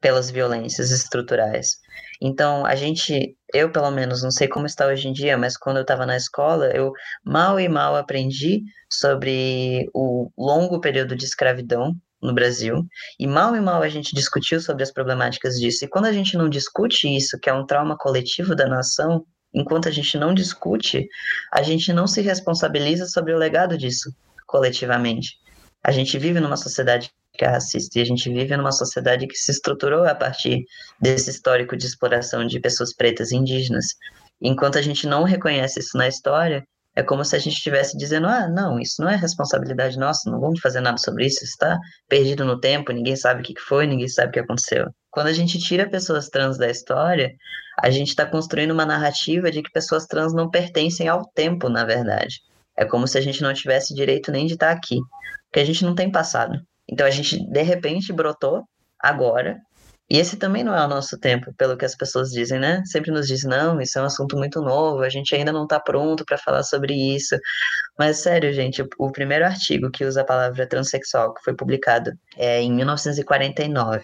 pelas violências estruturais. Então, a gente, eu pelo menos, não sei como está hoje em dia, mas quando eu estava na escola, eu mal e mal aprendi sobre o longo período de escravidão no Brasil, e mal e mal a gente discutiu sobre as problemáticas disso. E quando a gente não discute isso, que é um trauma coletivo da nação, enquanto a gente não discute, a gente não se responsabiliza sobre o legado disso coletivamente. A gente vive numa sociedade que é racista e a gente vive numa sociedade que se estruturou a partir desse histórico de exploração de pessoas pretas e indígenas. Enquanto a gente não reconhece isso na história, é como se a gente estivesse dizendo: ah, não, isso não é responsabilidade nossa, não vamos fazer nada sobre isso, está perdido no tempo, ninguém sabe o que foi, ninguém sabe o que aconteceu. Quando a gente tira pessoas trans da história, a gente está construindo uma narrativa de que pessoas trans não pertencem ao tempo, na verdade. É como se a gente não tivesse direito nem de estar aqui, porque a gente não tem passado. Então a gente, de repente, brotou agora. E esse também não é o nosso tempo, pelo que as pessoas dizem, né? Sempre nos dizem, não, isso é um assunto muito novo, a gente ainda não está pronto para falar sobre isso. Mas, sério, gente, o primeiro artigo que usa a palavra transexual, que foi publicado é, em 1949,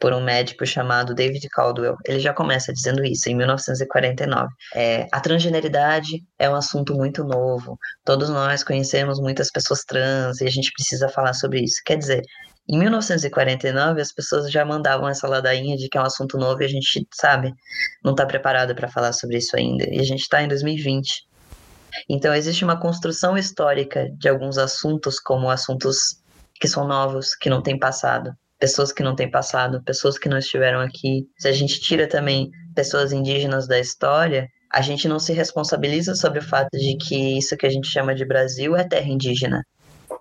por um médico chamado David Caldwell, ele já começa dizendo isso, em 1949. É, a transgeneridade é um assunto muito novo, todos nós conhecemos muitas pessoas trans e a gente precisa falar sobre isso. Quer dizer, em 1949, as pessoas já mandavam essa ladainha de que é um assunto novo e a gente, sabe, não está preparado para falar sobre isso ainda. E a gente está em 2020. Então, existe uma construção histórica de alguns assuntos, como assuntos que são novos, que não têm passado. Pessoas que não têm passado, pessoas que não estiveram aqui. Se a gente tira também pessoas indígenas da história, a gente não se responsabiliza sobre o fato de que isso que a gente chama de Brasil é terra indígena.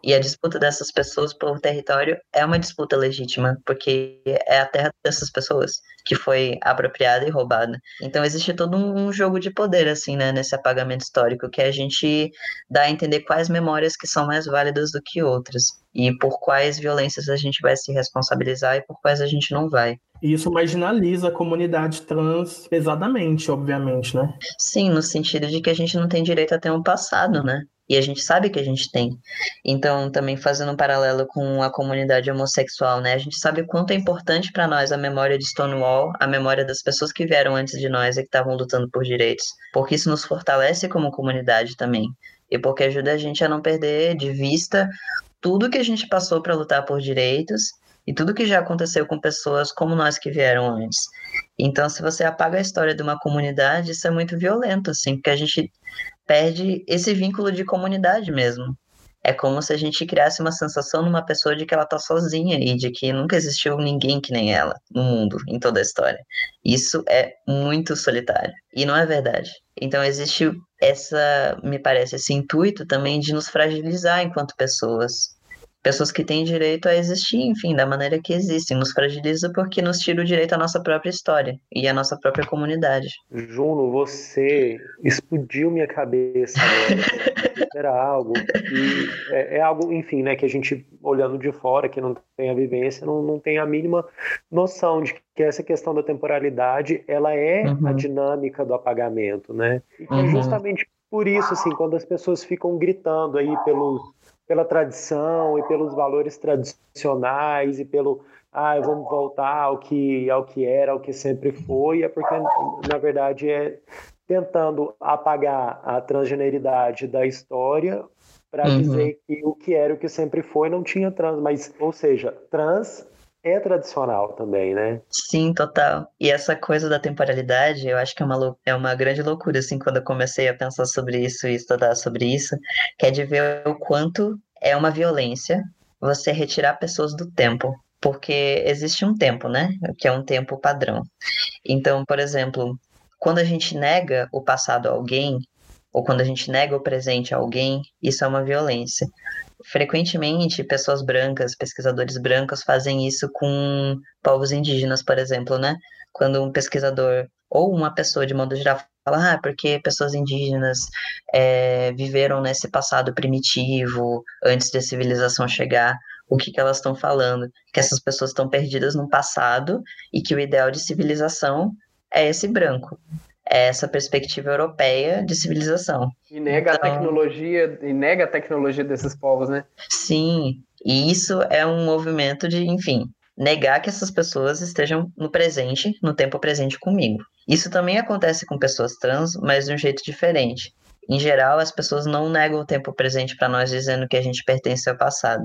E a disputa dessas pessoas por território é uma disputa legítima, porque é a terra dessas pessoas que foi apropriada e roubada. Então existe todo um jogo de poder, assim, né, nesse apagamento histórico, que a gente dá a entender quais memórias que são mais válidas do que outras, e por quais violências a gente vai se responsabilizar e por quais a gente não vai. E isso marginaliza a comunidade trans pesadamente, obviamente, né? Sim, no sentido de que a gente não tem direito a ter um passado, né? E a gente sabe que a gente tem. Então, também fazendo um paralelo com a comunidade homossexual, né? A gente sabe o quanto é importante para nós a memória de Stonewall, a memória das pessoas que vieram antes de nós e que estavam lutando por direitos. Porque isso nos fortalece como comunidade também. E porque ajuda a gente a não perder de vista tudo que a gente passou para lutar por direitos e tudo que já aconteceu com pessoas como nós que vieram antes. Então, se você apaga a história de uma comunidade, isso é muito violento, assim, porque a gente perde esse vínculo de comunidade mesmo. É como se a gente criasse uma sensação numa pessoa de que ela tá sozinha e de que nunca existiu ninguém que nem ela no mundo, em toda a história. Isso é muito solitário. E não é verdade. Então existe essa, me parece, esse intuito também de nos fragilizar enquanto pessoas. Pessoas que têm direito a existir, enfim, da maneira que existem. Nos fragiliza porque nos tira o direito à nossa própria história e à nossa própria comunidade. Juno, você explodiu minha cabeça agora. (laughs) Era algo que é, é, algo, enfim, né, que a gente olhando de fora, que não tem a vivência, não, não tem a mínima noção de que essa questão da temporalidade, ela é Uhum. a dinâmica do apagamento, né? E é Uhum. justamente por isso, assim, quando as pessoas ficam gritando aí pelo, pela tradição e pelos valores tradicionais e pelo ah, vamos voltar ao que, ao que era, ao que sempre foi, é porque, na verdade, é, tentando apagar a transgeneridade da história para Uhum. dizer que o que era o que sempre foi não tinha trans, mas, ou seja, trans é tradicional também, né? Sim, total. E essa coisa da temporalidade, eu acho que é uma, é uma grande loucura, assim, quando eu comecei a pensar sobre isso e estudar sobre isso, que é de ver o quanto é uma violência você retirar pessoas do tempo. Porque existe um tempo, né? Que é um tempo padrão. Então, por exemplo, quando a gente nega o passado a alguém, ou quando a gente nega o presente a alguém, isso é uma violência. Frequentemente, pessoas brancas, pesquisadores brancos fazem isso com povos indígenas, por exemplo, né? Quando um pesquisador ou uma pessoa de modo geral fala, ah, porque pessoas indígenas é, viveram nesse passado primitivo antes da civilização chegar, o que, que elas estão falando? Que essas pessoas estão perdidas no passado e que o ideal de civilização é esse branco, essa perspectiva europeia de civilização. E nega Então- a tecnologia, e nega a tecnologia desses povos, né? Sim, e isso é um movimento de, enfim, negar que essas pessoas estejam no presente, no tempo presente comigo. Isso também acontece com pessoas trans, mas de um jeito diferente. Em geral, as pessoas não negam o tempo presente para nós dizendo que a gente pertence ao passado.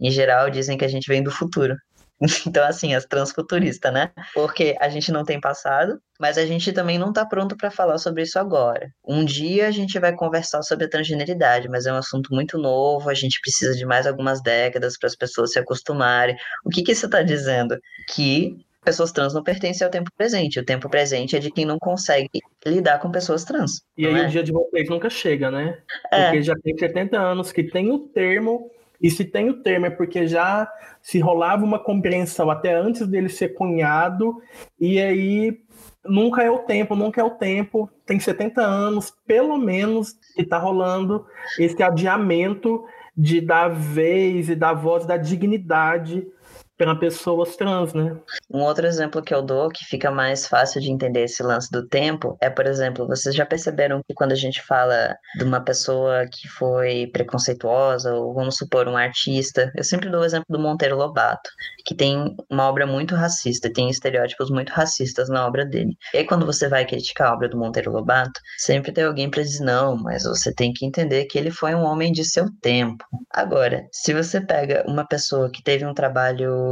Em geral, dizem que a gente vem do futuro. (laughs) Então, assim, as transfuturistas, né? Porque a gente não tem passado, mas a gente também não está pronto para falar sobre isso agora. Um dia a gente vai conversar sobre a transgeneridade, mas é um assunto muito novo, a gente precisa de mais algumas décadas para as pessoas se acostumarem. O que, que isso está dizendo? Que pessoas trans não pertencem ao tempo presente. O tempo presente é de quem não consegue lidar com pessoas trans. E aí é? o dia de vocês nunca chega, né? É. Porque já tem 70 anos que tem o termo, e se tem o termo é porque já se rolava uma compreensão até antes dele ser cunhado, e aí nunca é o tempo, nunca é o tempo. Tem 70 anos, pelo menos, que tá rolando esse adiamento de dar vez e dar voz da dignidade para pessoas trans, né? Um outro exemplo que eu dou, que fica mais fácil de entender esse lance do tempo, é, por exemplo, vocês já perceberam que quando a gente fala de uma pessoa que foi preconceituosa, ou vamos supor, um artista, eu sempre dou o exemplo do Monteiro Lobato, que tem uma obra muito racista, tem estereótipos muito racistas na obra dele. E aí, quando você vai criticar a obra do Monteiro Lobato, sempre tem alguém para dizer, não, mas você tem que entender que ele foi um homem de seu tempo. Agora, se você pega uma pessoa que teve um trabalho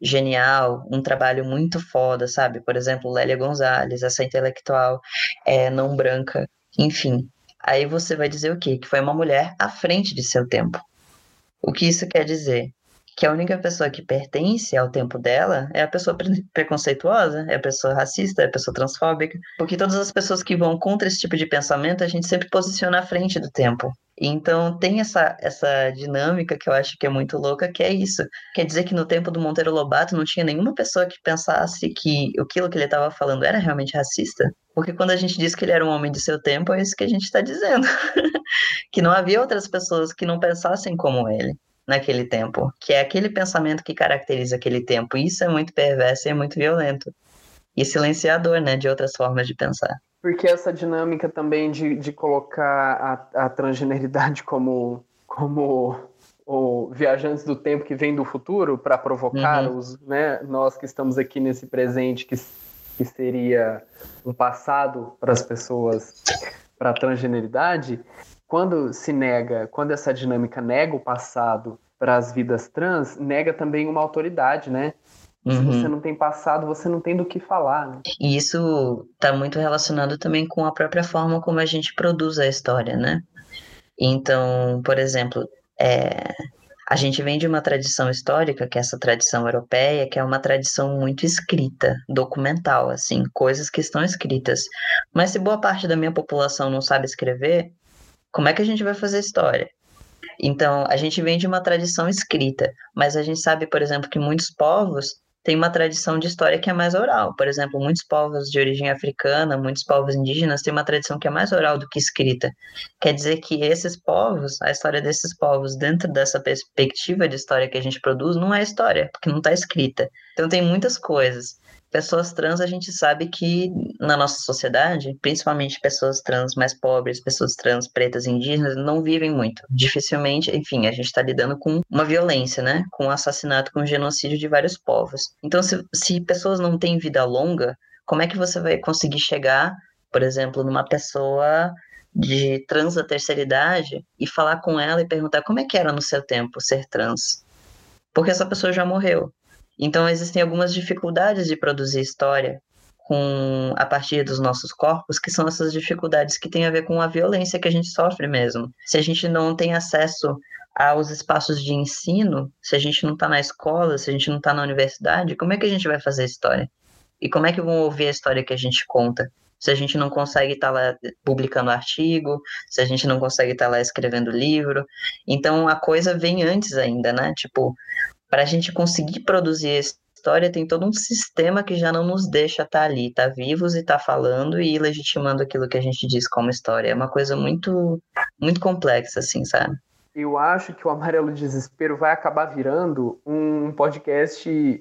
genial, um trabalho muito foda, sabe? Por exemplo, Lélia Gonzalez, essa intelectual é, não branca, enfim. Aí você vai dizer o quê? Que foi uma mulher à frente de seu tempo. O que isso quer dizer? Que a única pessoa que pertence ao tempo dela é a pessoa pre- (laughs) preconceituosa, é a pessoa racista, é a pessoa transfóbica. Porque todas as pessoas que vão contra esse tipo de pensamento, a gente sempre posiciona à frente do tempo. Então tem essa, essa dinâmica que eu acho que é muito louca, que é isso. Quer dizer que no tempo do Monteiro Lobato não tinha nenhuma pessoa que pensasse que aquilo que ele estava falando era realmente racista? Porque quando a gente diz que ele era um homem de seu tempo, é isso que a gente está dizendo. (laughs) que não havia outras pessoas que não pensassem como ele naquele tempo. Que é aquele pensamento que caracteriza aquele tempo. Isso é muito perverso e é muito violento. E silenciador, né, de outras formas de pensar. Porque essa dinâmica também de, de colocar a, a transgeneridade como, como o viajantes do tempo que vem do futuro para provocar Uhum. os, né, nós que estamos aqui nesse presente que, que seria um passado para as pessoas para a transgeneridade, quando se nega, quando essa dinâmica nega o passado para as vidas trans, nega também uma autoridade, né? Se Uhum. você não tem passado, você não tem do que falar, né? E isso está muito relacionado também com a própria forma como a gente produz a história, né? Então, por exemplo, é, a gente vem de uma tradição histórica, que é essa tradição europeia, que é uma tradição muito escrita, documental, assim, coisas que estão escritas. Mas se boa parte da minha população não sabe escrever, como é que a gente vai fazer história? Então, a gente vem de uma tradição escrita, mas a gente sabe, por exemplo, que muitos povos têm uma tradição de história que é mais oral. Por exemplo, muitos povos de origem africana, muitos povos indígenas têm uma tradição que é mais oral do que escrita. Quer dizer que esses povos, a história desses povos, dentro dessa perspectiva de história que a gente produz, não é história, porque não está escrita. Então, tem muitas coisas. Pessoas trans, a gente sabe que na nossa sociedade, principalmente pessoas trans mais pobres, pessoas trans pretas indígenas, não vivem muito. Dificilmente, enfim, a gente está lidando com uma violência, né? Com um assassinato, com um genocídio de vários povos. Então, se, se pessoas não têm vida longa, como é que você vai conseguir chegar por exemplo, numa pessoa de trans da terceira idade e falar com ela e perguntar como é que era no seu tempo ser trans. Porque essa pessoa já morreu. Então existem algumas dificuldades de produzir história com a partir dos nossos corpos, que são essas dificuldades que têm a ver com a violência que a gente sofre mesmo. Se a gente não tem acesso aos espaços de ensino, se a gente não está na escola, se a gente não está na universidade, como é que a gente vai fazer história? E como é que vão ouvir a história que a gente conta? Se a gente não consegue estar tá lá publicando artigo, se a gente não consegue estar tá lá escrevendo livro. Então a coisa vem antes ainda, né? Tipo, para a gente conseguir produzir história tem todo um sistema que já não nos deixa estar tá ali, estar tá vivos e estar tá falando e legitimando aquilo que a gente diz como história. É uma coisa muito, muito complexa, assim, sabe? Eu acho que o Amarelo Desespero vai acabar virando um podcast (laughs)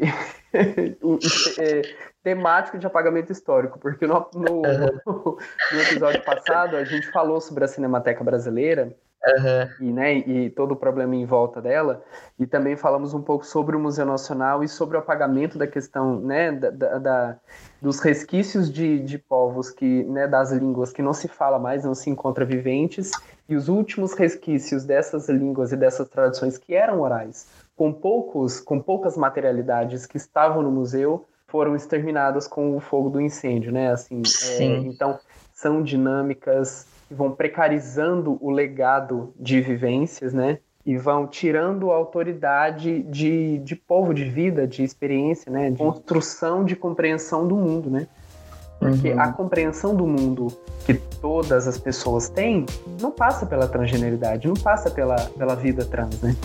é, temático de apagamento histórico, porque no, no, no, episódio passado a gente falou sobre a Cinemateca Brasileira Uhum. E, né, e todo o problema em volta dela. E também falamos um pouco sobre o Museu Nacional e sobre o apagamento da questão né, da, da, dos resquícios de, de povos que, né, das línguas que não se fala mais, não se encontra viventes, e os últimos resquícios dessas línguas e dessas tradições que eram orais, com poucos, com poucas materialidades que estavam no museu, foram exterminadas com o fogo do incêndio, né? Assim, é, então são dinâmicas que vão precarizando o legado de vivências, né? E vão tirando a autoridade de, de povo, de vida, de experiência, né? De construção, de compreensão do mundo, né? Porque uhum. a compreensão do mundo que todas as pessoas têm não passa pela transgeneridade, não passa pela, pela vida trans, né?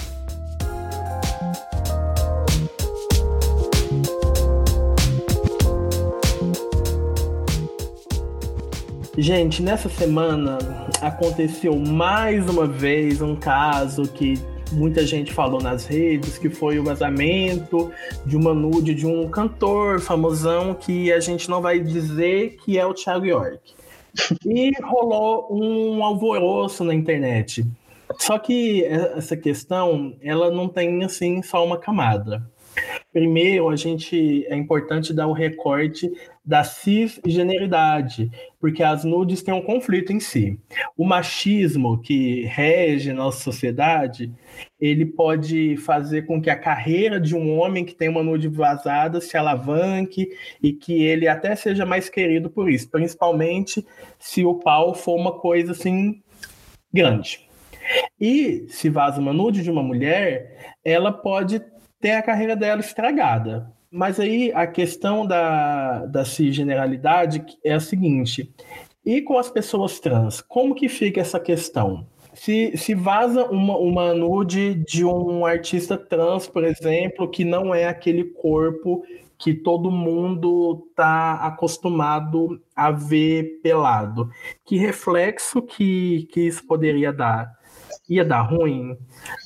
Gente, nessa semana aconteceu mais uma vez um caso que muita gente falou nas redes, que foi o vazamento de uma nude de um cantor famosão que a gente não vai dizer que é o Thiago York. E rolou um alvoroço na internet. Só que essa questão, ela não tem assim só uma camada. Primeiro, a gente é importante dar o recorte da cisgeneridade, porque as nudes têm um conflito em si. O machismo que rege nossa sociedade, ele pode fazer com que a carreira de um homem que tem uma nude vazada se alavanque e que ele até seja mais querido por isso, principalmente se o pau for uma coisa assim grande. E se vaza uma nude de uma mulher, ela pode ter a carreira dela estragada. Mas aí a questão da, da cisgeneralidade é a seguinte: e com as pessoas trans, como que fica essa questão? Se, se vaza uma, uma nude de um artista trans, por exemplo, que não é aquele corpo que todo mundo está acostumado a ver pelado. Que reflexo que, que isso poderia dar? ia dar ruim?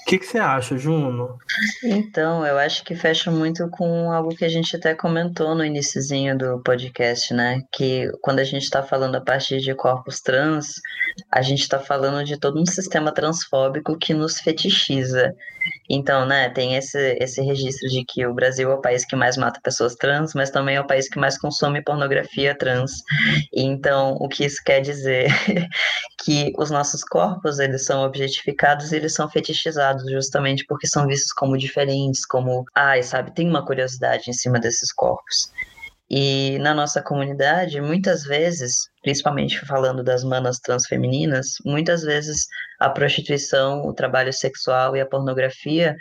O que, que você acha, Juno? Então, eu acho que fecha muito com algo que a gente até comentou no iníciozinho do podcast, né? Que quando a gente está falando a partir de corpos trans, a gente está falando de todo um sistema transfóbico que nos fetichiza. Então, né, tem esse, esse registro de que o Brasil é o país que mais mata pessoas trans, mas também é o país que mais consome pornografia trans. Então, o que isso quer dizer? (laughs) que os nossos corpos, eles são objetificados e eles são fetichizados justamente porque são vistos como diferentes, como, ai, sabe, tem uma curiosidade em cima desses corpos. E na nossa comunidade, muitas vezes, principalmente falando das manas transfemininas, muitas vezes a prostituição, o trabalho sexual e a pornografia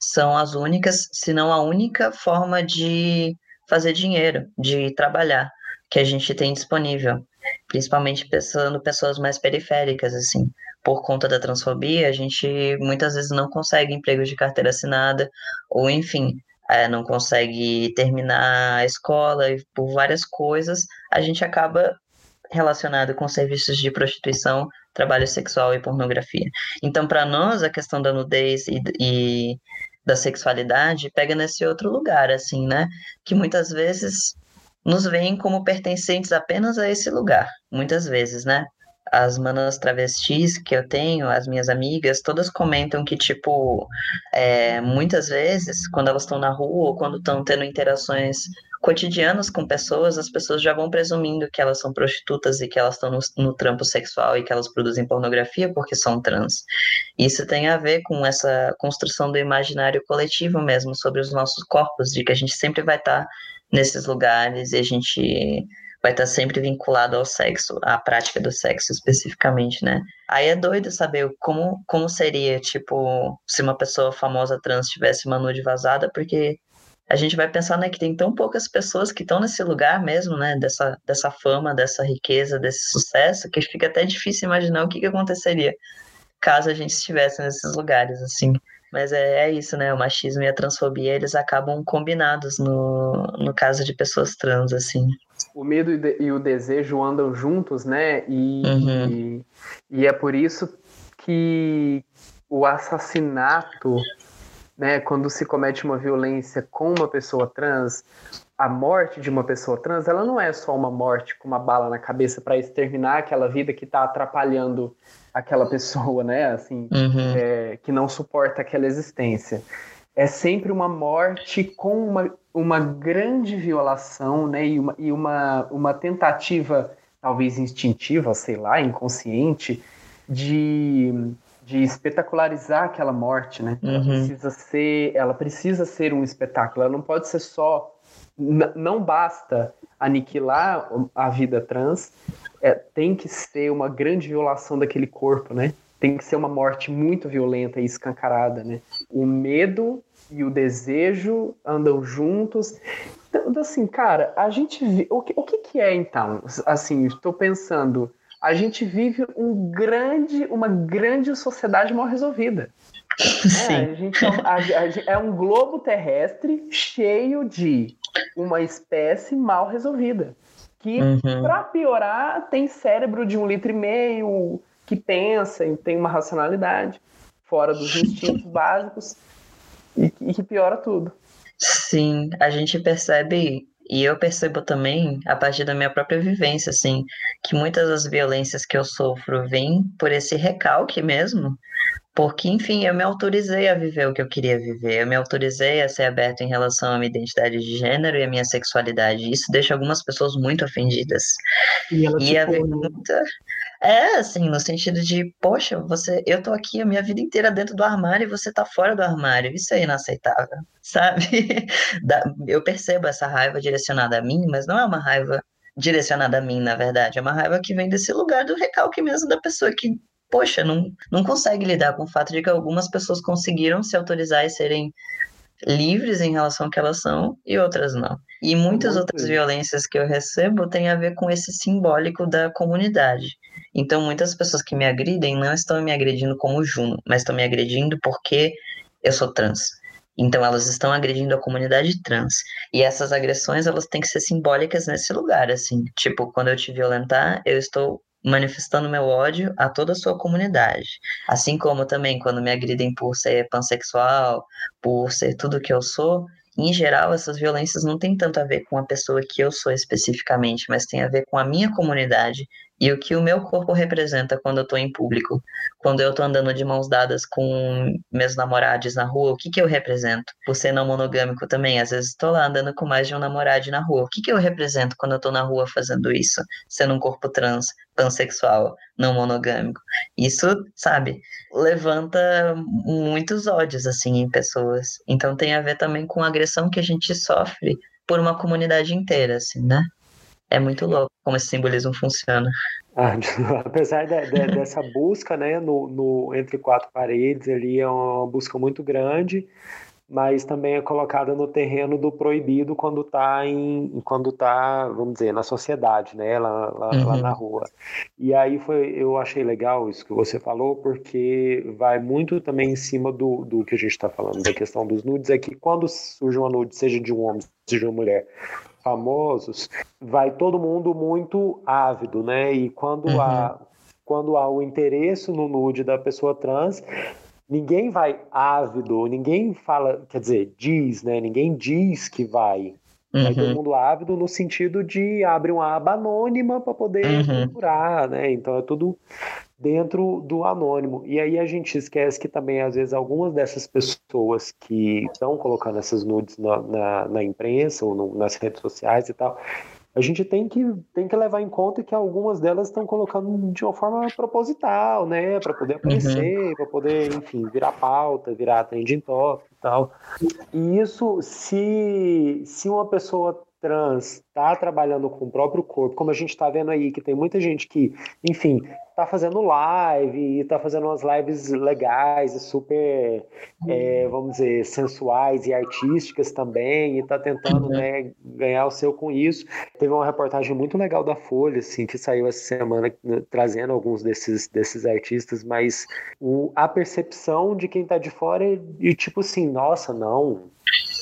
são as únicas, se não a única forma de fazer dinheiro, de trabalhar que a gente tem disponível, principalmente pensando pessoas mais periféricas assim. Por conta da transfobia, a gente muitas vezes não consegue empregos de carteira assinada, ou enfim, é, não consegue terminar a escola e por várias coisas, a gente acaba relacionado com serviços de prostituição, trabalho sexual e pornografia. Então, para nós, a questão da nudez e, e da sexualidade pega nesse outro lugar, assim, né? Que muitas vezes nos veem como pertencentes apenas a esse lugar, muitas vezes, né? As manas travestis que eu tenho, as minhas amigas, todas comentam que, tipo, é, muitas vezes, quando elas estão na rua ou quando estão tendo interações cotidianas com pessoas, as pessoas já vão presumindo que elas são prostitutas e que elas estão no, no, trampo sexual e que elas produzem pornografia porque são trans. Isso tem a ver com essa construção do imaginário coletivo mesmo sobre os nossos corpos, de que a gente sempre vai estar tá nesses lugares e a gente vai estar sempre vinculado ao sexo, à prática do sexo especificamente, né? Aí é doido saber como, como seria, tipo, se uma pessoa famosa trans tivesse uma nude vazada, porque a gente vai pensar, né, que tem tão poucas pessoas que estão nesse lugar mesmo, né, dessa, dessa fama, dessa riqueza, desse sucesso, que fica até difícil imaginar o que, que aconteceria caso a gente estivesse nesses lugares, assim. Mas é, é isso, né? O machismo e a transfobia, eles acabam combinados no, no caso de pessoas trans, assim. O medo e, de, e o desejo andam juntos, né? E, uhum. e, e é por isso que o assassinato, né, quando se comete uma violência com uma pessoa trans, a morte de uma pessoa trans, ela não é só uma morte com uma bala na cabeça para exterminar aquela vida que está atrapalhando aquela pessoa, né? Assim, uhum. é, que não suporta aquela existência. É sempre uma morte com uma, uma grande violação, né? E, uma, e uma, uma tentativa, talvez instintiva, sei lá, inconsciente, de, de espetacularizar aquela morte, né? Ela uhum. precisa ser, ela precisa ser um espetáculo. Ela não pode ser só não basta aniquilar a vida trans, é, tem que ser uma grande violação daquele corpo, né? Tem que ser uma morte muito violenta e escancarada, né? O medo e o desejo andam juntos. Então, assim, cara, a gente o que, o que, que é então? Assim, estou pensando, a gente vive um grande, uma grande sociedade mal resolvida. (laughs) Sim. É, a gente é, a, a, é um globo terrestre cheio de uma espécie mal resolvida que, uhum. para piorar, tem cérebro de um litro e meio, que pensa e tem uma racionalidade fora dos instintos (laughs) básicos e, e que piora tudo. Sim, a gente percebe e eu percebo também, a partir da minha própria vivência, assim, que muitas das violências que eu sofro vêm por esse recalque mesmo, porque, enfim, eu me autorizei a viver o que eu queria viver, eu me autorizei a ser aberto em relação à minha identidade de gênero e à minha sexualidade. Isso deixa algumas pessoas muito ofendidas. E ela e tipo, muita... É, assim, no sentido de, poxa, você, eu tô aqui a minha vida inteira dentro do armário e você tá fora do armário. Isso é inaceitável, (laughs) sabe? eu percebo essa raiva direcionada a mim, mas não é uma raiva direcionada a mim, na verdade. É uma raiva que vem desse lugar do recalque mesmo da pessoa que poxa, não, não consegue lidar com o fato de que algumas pessoas conseguiram se autorizar e serem livres em relação ao que elas são e outras não. E muitas Muito outras bem. violências que eu recebo têm a ver com esse simbólico da comunidade. Então, muitas pessoas que me agridem não estão me agredindo como Juno, mas estão me agredindo porque eu sou trans. Então, elas estão agredindo a comunidade trans. E essas agressões, elas têm que ser simbólicas nesse lugar, assim. Tipo, quando eu te violentar, eu estou manifestando meu ódio a toda a sua comunidade. Assim como também quando me agridem por ser pansexual, por ser tudo que eu sou, em geral, essas violências não têm tanto a ver com a pessoa que eu sou especificamente, mas tem a ver com a minha comunidade e o que o meu corpo representa quando eu estou em público. Quando eu estou andando de mãos dadas com meus namorados na rua, o que, que eu represento? Por ser não monogâmico também, às vezes estou lá andando com mais de um namorado na rua. O que, que eu represento quando eu estou na rua fazendo isso? Sendo um corpo trans, pansexual, não monogâmico. Isso, sabe, levanta muitos ódios, assim, em pessoas. Então tem a ver também com a agressão que a gente sofre por uma comunidade inteira, assim, né? É muito louco como esse simbolismo funciona. Ah, (laughs) apesar de, de, dessa busca, né, no, no, entre quatro paredes, ali é uma busca muito grande, mas também é colocada no terreno do proibido quando está em, quando tá, vamos dizer, na sociedade, né, lá, lá, uhum. lá, na rua. E aí foi, eu achei legal isso que você falou, porque vai muito também em cima do, do que a gente está falando, da questão dos nudes, é que quando surge uma nude, seja de um homem, seja de uma mulher, famosos, vai todo mundo muito ávido, né? E quando uhum. há quando há o interesse no nude da pessoa trans, ninguém vai ávido, ninguém fala, quer dizer, diz, né? Ninguém diz que vai Uhum. Aí todo mundo ávido no sentido de abrir uma aba anônima para poder uhum. procurar, né? Então é tudo dentro do anônimo. E aí a gente esquece que também, às vezes, algumas dessas pessoas que estão colocando essas nudes na, na, na imprensa ou no, nas redes sociais e tal, a gente tem que, tem que levar em conta que algumas delas estão colocando de uma forma proposital, né? Para poder aparecer, uhum. para poder, enfim, virar pauta, virar trending topic e tal. E isso, se, se uma pessoa trans está trabalhando com o próprio corpo, como a gente está vendo aí, que tem muita gente que, enfim, está fazendo live e está fazendo umas lives legais e super, é, vamos dizer, sensuais e artísticas também, e está tentando uhum. né, ganhar o seu com isso. Teve uma reportagem muito legal da Folha, assim, que saiu essa semana, né, trazendo alguns desses, desses artistas, mas o, a percepção de quem está de fora é, e tipo assim, nossa, não,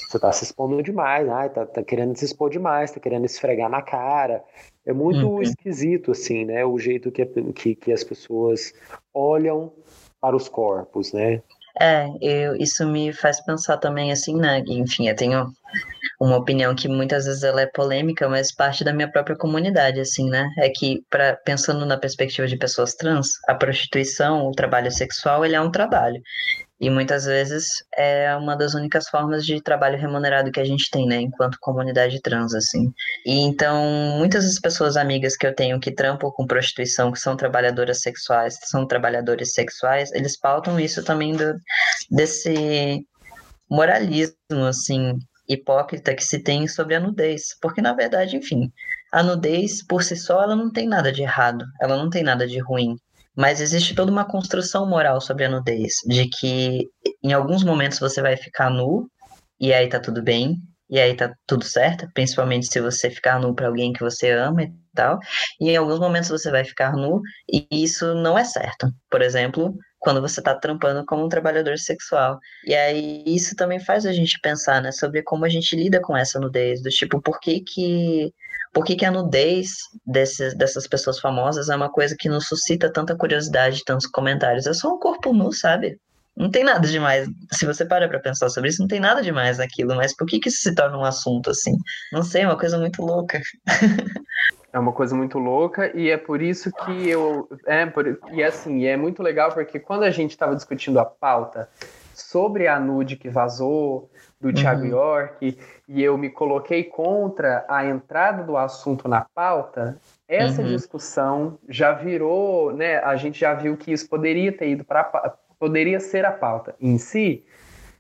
você tá se expondo demais, né? tá, tá querendo se expor demais, tá querendo esfregar na cara. É muito uhum. esquisito, assim, né? O jeito que, que, que as pessoas olham para os corpos, né? É, eu, isso me faz pensar também, assim, né? Enfim, eu tenho uma opinião que muitas vezes ela é polêmica, mas parte da minha própria comunidade, assim, né? É que, pra, pensando na perspectiva de pessoas trans, a prostituição, o trabalho sexual, ele é um trabalho. E muitas vezes é uma das únicas formas de trabalho remunerado que a gente tem, né, enquanto comunidade trans, assim. E então, muitas das pessoas amigas que eu tenho que trampam com prostituição, que são trabalhadoras sexuais, são trabalhadores sexuais, eles pautam isso também do, desse moralismo, assim, hipócrita que se tem sobre a nudez. Porque, na verdade, enfim, a nudez, por si só, ela não tem nada de errado, ela não tem nada de ruim. Mas existe toda uma construção moral sobre a nudez, de que em alguns momentos você vai ficar nu e aí tá tudo bem, e aí tá tudo certo, principalmente se você ficar nu para alguém que você ama e tal. E em alguns momentos você vai ficar nu e isso não é certo. Por exemplo, quando você está trampando como um trabalhador sexual. E aí isso também faz a gente pensar, né, sobre como a gente lida com essa nudez, do tipo, por que que por que, que a nudez desses, dessas pessoas famosas é uma coisa que nos suscita tanta curiosidade, tantos comentários? É só um corpo nu, sabe? Não tem nada demais. Se você para pra pensar sobre isso, não tem nada demais naquilo. Mas por que, que isso se torna um assunto assim? Não sei, é uma coisa muito louca. (laughs) É uma coisa muito louca e é por isso que eu. É, por, e assim, é muito legal porque quando a gente estava discutindo a pauta sobre a nude que vazou, do Thiago uhum. York, e eu me coloquei contra a entrada do assunto na pauta, essa uhum. discussão já virou, né? A gente já viu que isso poderia ter ido para poderia ser a pauta em si.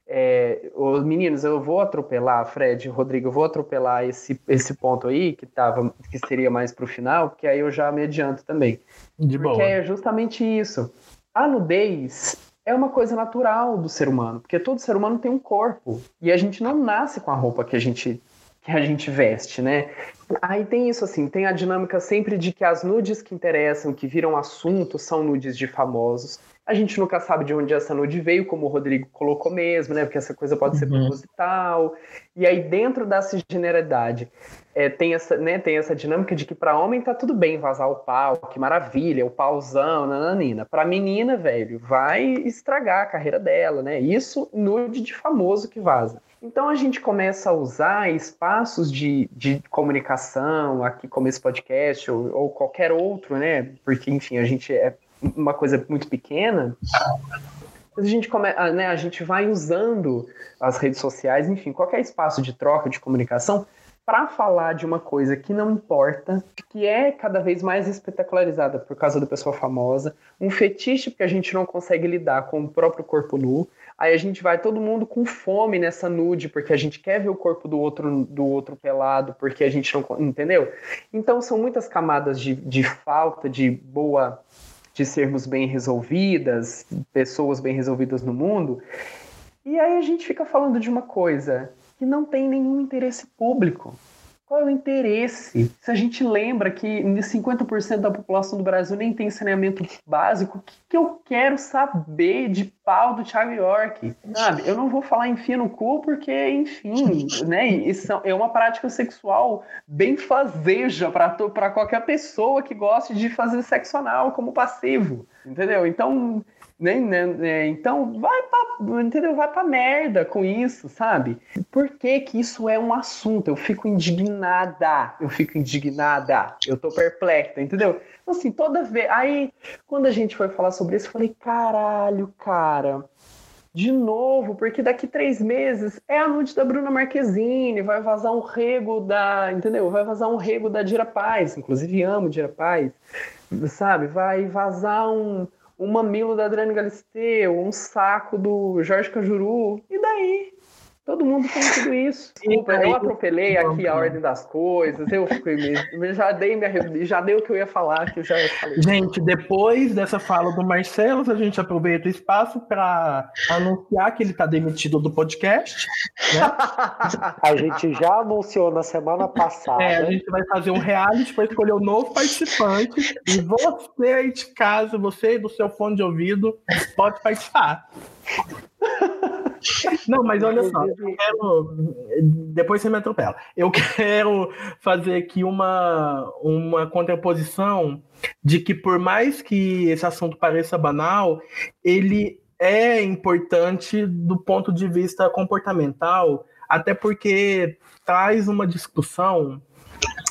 É, os meninos, eu vou atropelar, Fred, Rodrigo, eu vou atropelar esse, esse ponto aí que tava, que seria mais para o final, porque aí eu já me adianto também. De porque boa. é justamente isso. A nudez é uma coisa natural do ser humano, porque todo ser humano tem um corpo e a gente não nasce com a roupa que a gente que a gente veste, né? Aí tem isso assim, tem a dinâmica sempre de que as nudes que interessam, que viram assunto, são nudes de famosos. A gente nunca sabe de onde essa nude veio, como o Rodrigo colocou mesmo, né? Porque essa coisa pode ser uhum. proposital. E aí, dentro dessa generalidade, é, tem, essa, né, tem essa dinâmica de que para homem tá tudo bem vazar o pau, que maravilha, o pauzão, nananina. Para menina, velho, vai estragar a carreira dela, né? Isso nude de famoso que vaza. Então a gente começa a usar espaços de, de comunicação, aqui como esse podcast, ou, ou qualquer outro, né? Porque, enfim, a gente é uma coisa muito pequena, a gente, come, né, a gente vai usando as redes sociais, enfim, qualquer espaço de troca, de comunicação, para falar de uma coisa que não importa, que é cada vez mais espetacularizada por causa da pessoa famosa, um fetiche porque a gente não consegue lidar com o próprio corpo nu. Aí a gente vai todo mundo com fome nessa nude, porque a gente quer ver o corpo do outro do outro pelado, porque a gente não. Entendeu? Então são muitas camadas de, de falta de boa de sermos bem resolvidas, pessoas bem resolvidas no mundo. E aí a gente fica falando de uma coisa que não tem nenhum interesse público. Qual é o interesse? Se a gente lembra que 50% da população do Brasil nem tem saneamento básico, o que, que, eu quero saber de pau do Thiago York? Sabe? Eu não vou falar enfia no cu porque, enfim, (laughs) né? Isso é uma prática sexual bem fazeja para qualquer pessoa que goste de fazer sexo anal como passivo. entendeu? Então, nem, nem, então vai pra, entendeu? Vai pra merda com isso, sabe? Por que que isso é um assunto? Eu fico indignada, eu fico indignada, eu tô perplexa, entendeu? Assim, toda vez. Aí, quando a gente foi falar sobre isso, eu falei, caralho, cara de novo, porque daqui três meses é a nude da Bruna Marquezine, vai vazar um rego da, entendeu? Vai vazar um rego da Dira Paz, inclusive amo Dira Paz, sabe? Vai vazar um, um mamilo da Adriane Galisteu, um saco do Jorge Cajuru, e daí? Todo mundo tem tudo isso. Desculpa, eu atropelei aqui a ordem das coisas, eu fiquei mesmo. Já dei minha, já dei o que eu ia falar, que eu já falei. Gente, depois dessa fala do Marcelo, a gente aproveita o espaço para anunciar que ele está demitido do podcast. Né? (laughs) a gente já anunciou na semana passada. É, a gente vai fazer um reality para escolher o um novo participante. E você aí de casa, você do seu fone de ouvido, pode participar. (laughs) Não, mas olha só, quero. Depois você me atropela. Eu (laughs) quero fazer aqui uma, uma contraposição de que, por mais que esse assunto pareça banal, ele é importante do ponto de vista comportamental, até porque traz uma discussão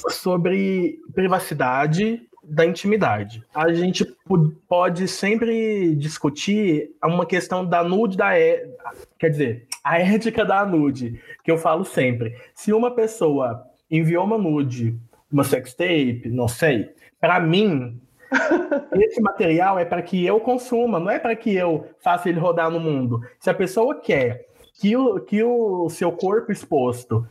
sobre privacidade da intimidade. A gente pode sempre discutir uma questão da nude da é, quer dizer, a (laughs) ética da nude, que eu falo sempre. Se uma pessoa enviou uma nude, uma sextape, não sei, para mim (laughs) esse material é para que eu consuma, não é para que eu faça ele rodar no mundo. Se a pessoa quer que o, que o seu corpo exposto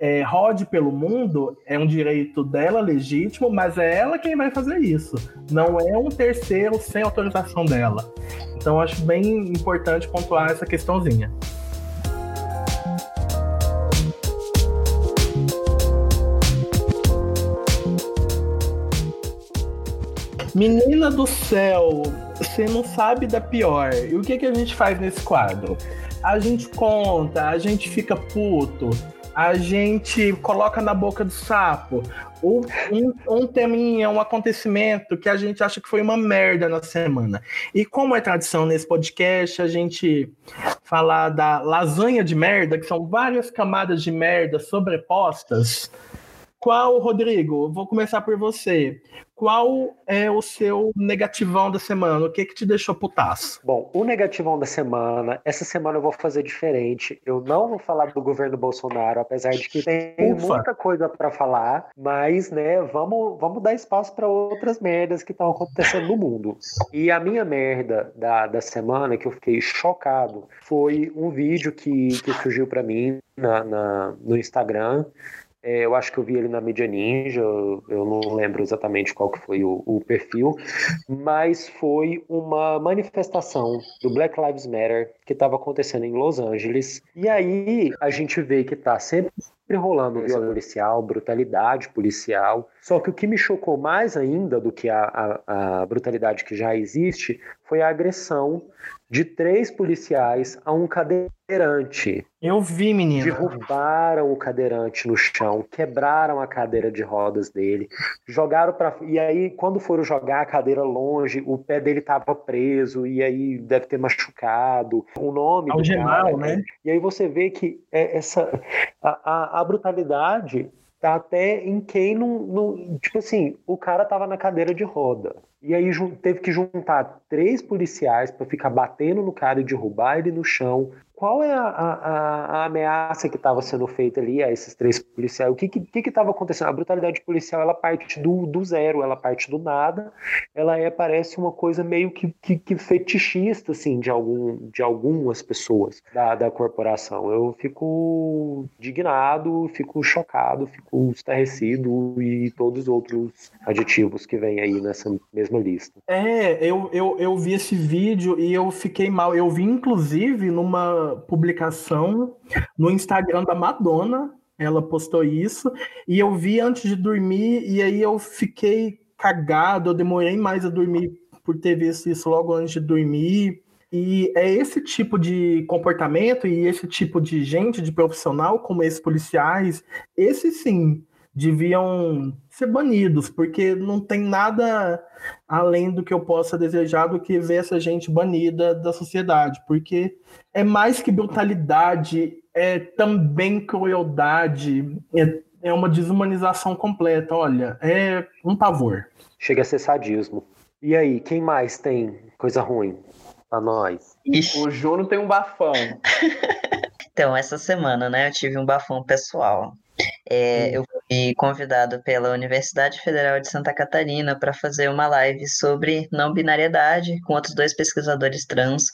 é, rode pelo mundo é um direito dela legítimo, mas é ela quem vai fazer isso. Não é um terceiro sem autorização dela. Então acho bem importante pontuar essa questãozinha. Menina do céu, você não sabe da pior. E o que, que a gente faz nesse quadro? A gente conta, a gente fica puto, a gente coloca na boca do sapo. Um, um teminha, um acontecimento que a gente acha que foi uma merda na semana. E como é tradição nesse podcast, a gente falar da lasanha de merda, que são várias camadas de merda sobrepostas. Qual, Rodrigo? Vou começar por você. Qual é o seu negativão da semana? O que que te deixou putaço? Bom, o negativão da semana, essa semana eu vou fazer diferente. Eu não vou falar do governo Bolsonaro, apesar de que tem Ufa. muita coisa para falar, mas, né, vamos, vamos dar espaço para outras merdas que estão acontecendo no mundo. E a minha merda da, da semana, que eu fiquei chocado, foi um vídeo que, que surgiu para mim na, na, no Instagram é, eu acho que eu vi ele na mídia ninja, eu, eu não lembro exatamente qual que foi o, o, perfil, mas foi uma manifestação do Black Lives Matter que estava acontecendo em Los Angeles. E aí a gente vê que está sempre rolando violência policial, brutalidade policial. Só que o que me chocou mais ainda do que a, a, a brutalidade que já existe foi a agressão de três policiais a um cadeirante. Eu vi, menino. Derrubaram o cadeirante no chão, quebraram a cadeira de rodas dele, jogaram para e aí quando foram jogar a cadeira longe, o pé dele tava preso e aí deve ter machucado. O nome Algemar, né? E aí você vê que é essa a, a, a brutalidade tá até em quem não, não, Tipo assim, o cara tava na cadeira de roda. E aí teve que juntar três policiais para ficar batendo no cara e derrubar ele no chão, qual é a, a, a ameaça que estava sendo feita ali a esses três policiais? O que estava acontecendo? A brutalidade policial ela parte do, do zero, ela parte do nada, ela é, parece uma coisa meio que, que, que fetichista assim, de, algum, de algumas pessoas da, da corporação. Eu fico indignado, fico chocado, fico estarrecido e todos os outros adjetivos que vêm aí nessa mesma lista. É, eu, eu, eu vi esse vídeo e eu fiquei mal. Eu vi, inclusive, numa publicação no Instagram da Madonna. Ela postou isso e eu vi antes de dormir e aí eu fiquei cagado, eu demorei mais a dormir por ter visto isso logo antes de dormir. E é esse tipo de comportamento e esse tipo de gente, de profissional, como esses policiais, esse sim deviam ser banidos, porque não tem nada além do que eu possa desejar do que ver essa gente banida da sociedade, porque é mais que brutalidade, é também crueldade, é, é uma desumanização completa. Olha, é um pavor. Chega a ser sadismo. E aí, quem mais tem coisa ruim pra nós? Ixi. O Juno tem um bafão. (laughs) então, essa semana, né, eu tive um bafão pessoal. É, eu fui convidado pela Universidade Federal de Santa Catarina para fazer uma live sobre não binariedade com outros dois pesquisadores trans.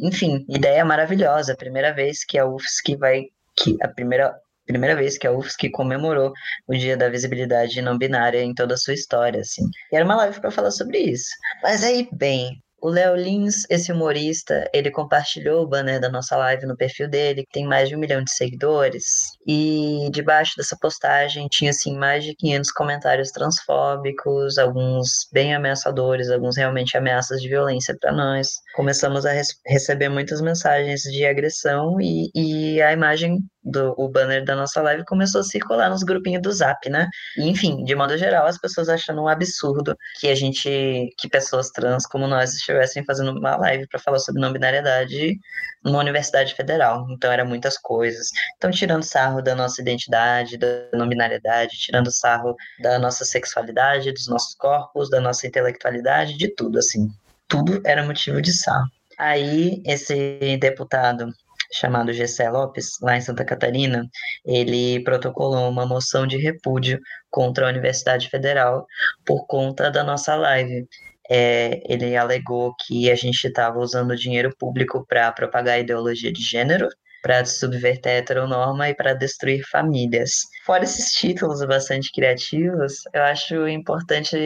Enfim, ideia maravilhosa. Primeira vez que a UFSC vai. Que a primeira, primeira vez que a UFSC comemorou o Dia da Visibilidade Não Binária em toda a sua história, assim. E era uma live para falar sobre isso. Mas aí, bem, o Léo Lins, esse humorista, ele compartilhou o banner da nossa live no perfil dele, que tem mais de um milhão de seguidores. E debaixo dessa postagem tinha, assim, mais de 500 comentários transfóbicos, alguns bem ameaçadores, alguns realmente ameaças de violência para nós. Começamos a receber muitas mensagens de agressão e, e a imagem do o banner da nossa live começou a circular nos grupinhos do Zap, né? E, enfim, de modo geral, as pessoas achando um absurdo que a gente, que pessoas trans como nós estivessem fazendo uma live para falar sobre não binariedade numa universidade federal. Então, era muitas coisas. Então, tirando sarro da nossa identidade, da não binariedade, tirando sarro da nossa sexualidade, dos nossos corpos, da nossa intelectualidade, de tudo, assim. Tudo era motivo de sarro. Aí, esse deputado chamado Gessé Lopes, lá em Santa Catarina, ele protocolou uma moção de repúdio contra a Universidade Federal por conta da nossa live. É, ele alegou que a gente estava usando dinheiro público para propagar ideologia de gênero, para subverter a heteronorma e para destruir famílias. Fora esses títulos bastante criativos, eu acho importante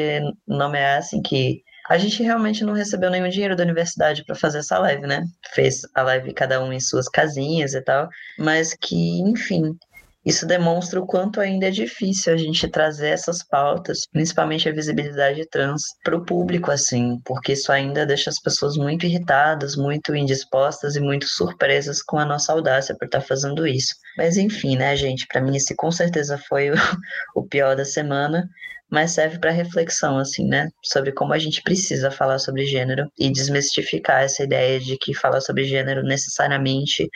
nomear assim que a gente realmente não recebeu nenhum dinheiro da universidade para fazer essa live, né? Fez a live cada um em suas casinhas e tal, mas que, enfim, isso demonstra o quanto ainda é difícil a gente trazer essas pautas, principalmente a visibilidade trans, para o público, assim, porque isso ainda deixa as pessoas muito irritadas, muito indispostas e muito surpresas com a nossa audácia por estar tá fazendo isso. Mas enfim, né, gente? Para mim, esse com certeza foi o, (laughs) o pior da semana mas serve para reflexão, assim, né? Sobre como a gente precisa falar sobre gênero e desmistificar essa ideia de que falar sobre gênero necessariamente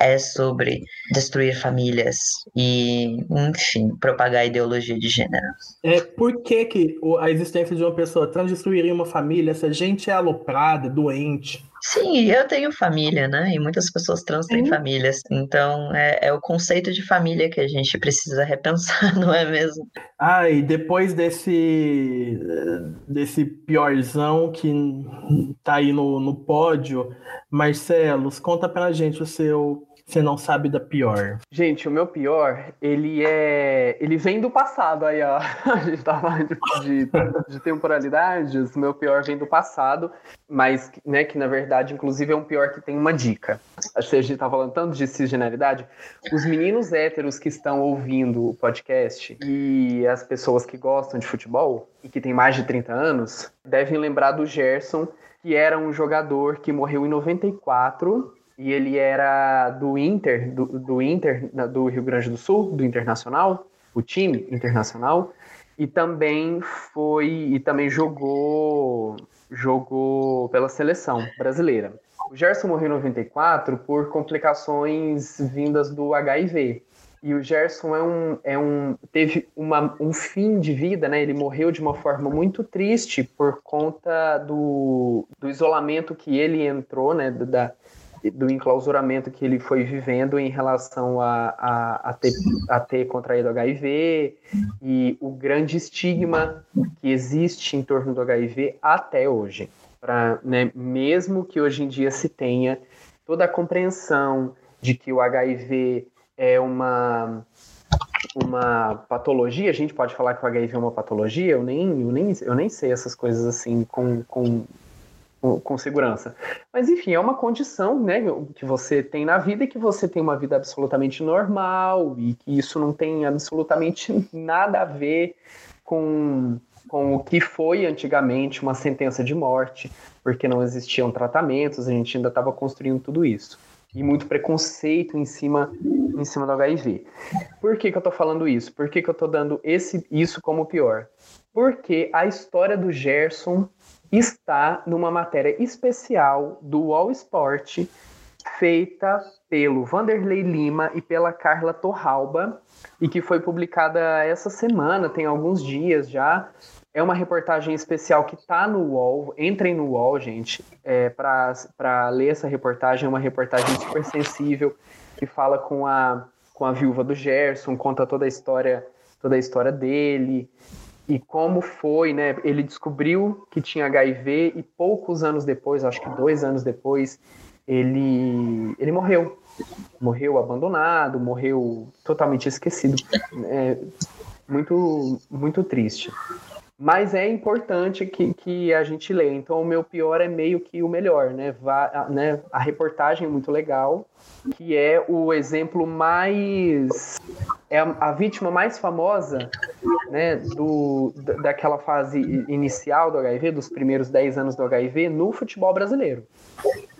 é sobre destruir famílias e, enfim, propagar ideologia de gênero. É, por que, que a existência de uma pessoa trans destruiria uma família se a gente é aloprada, doente? Sim, eu tenho família, né? E muitas pessoas trans têm Sim. famílias. Então, é, é, o conceito de família que a gente precisa repensar, (laughs) não é mesmo? Ah, e depois desse, desse piorzão que tá aí no, no pódio, Marcelos, conta pra gente o seu você não sabe da pior? Gente, o meu pior, ele é. Ele vem do passado aí, ó. (laughs) A gente tava falando de, de, de temporalidades. O meu pior vem do passado, mas, né, que na verdade, inclusive, é um pior que tem uma dica. A gente tá falando tanto de cisgeneridade. Os meninos héteros que estão ouvindo o podcast e as pessoas que gostam de futebol e que têm mais de 30 anos devem lembrar do Gerson, que era um jogador que morreu em 94 e ele era do Inter, do, do Inter do Rio Grande do Sul, do Internacional, o time internacional, e também foi e também jogou jogou pela seleção brasileira. O Gerson morreu em 94 por complicações vindas do HIV. E o Gerson é um, é um, teve uma, um fim de vida, né? Ele morreu de uma forma muito triste por conta do, do isolamento que ele entrou, né? Da, do enclausuramento que ele foi vivendo em relação a, a, a, ter, a ter contraído HIV e o grande estigma que existe em torno do HIV até hoje. Pra, né, mesmo que hoje em dia se tenha toda a compreensão de que o HIV é uma, uma patologia, a gente pode falar que o HIV é uma patologia, eu nem, eu nem, eu nem sei essas coisas assim com, com com, segurança. Mas enfim, é uma condição né, que você tem na vida e que você tem uma vida absolutamente normal e que isso não tem absolutamente nada a ver com, com o que foi antigamente uma sentença de morte, porque não existiam tratamentos, a gente ainda estava construindo tudo isso. e muito preconceito em cima, em cima do HIV. Por que, que eu tô falando isso? Por que, que eu tô dando esse, isso como pior? Porque a história do Gerson está numa matéria especial do All Sport, feita pelo Vanderlei Lima e pela Carla Torralba, e que foi publicada essa semana, tem alguns dias já. É uma reportagem especial que está no UOL. Entrem no UOL, gente, é, para ler essa reportagem. É uma reportagem super sensível que fala com a, com a viúva do Gerson, conta toda a história, toda a história dele e como foi, né? Ele descobriu que tinha HIV e poucos anos depois, acho que dois anos depois, ele, ele morreu. Morreu abandonado, morreu totalmente esquecido. É muito, muito triste. Mas é importante que, que a gente leia. Então, o meu pior é meio que o melhor, né? Vá, né? A reportagem é muito legal, que é o exemplo mais. É a, a vítima mais famosa né, do, daquela fase inicial do HIV, dos primeiros 10 anos do HIV, no futebol brasileiro.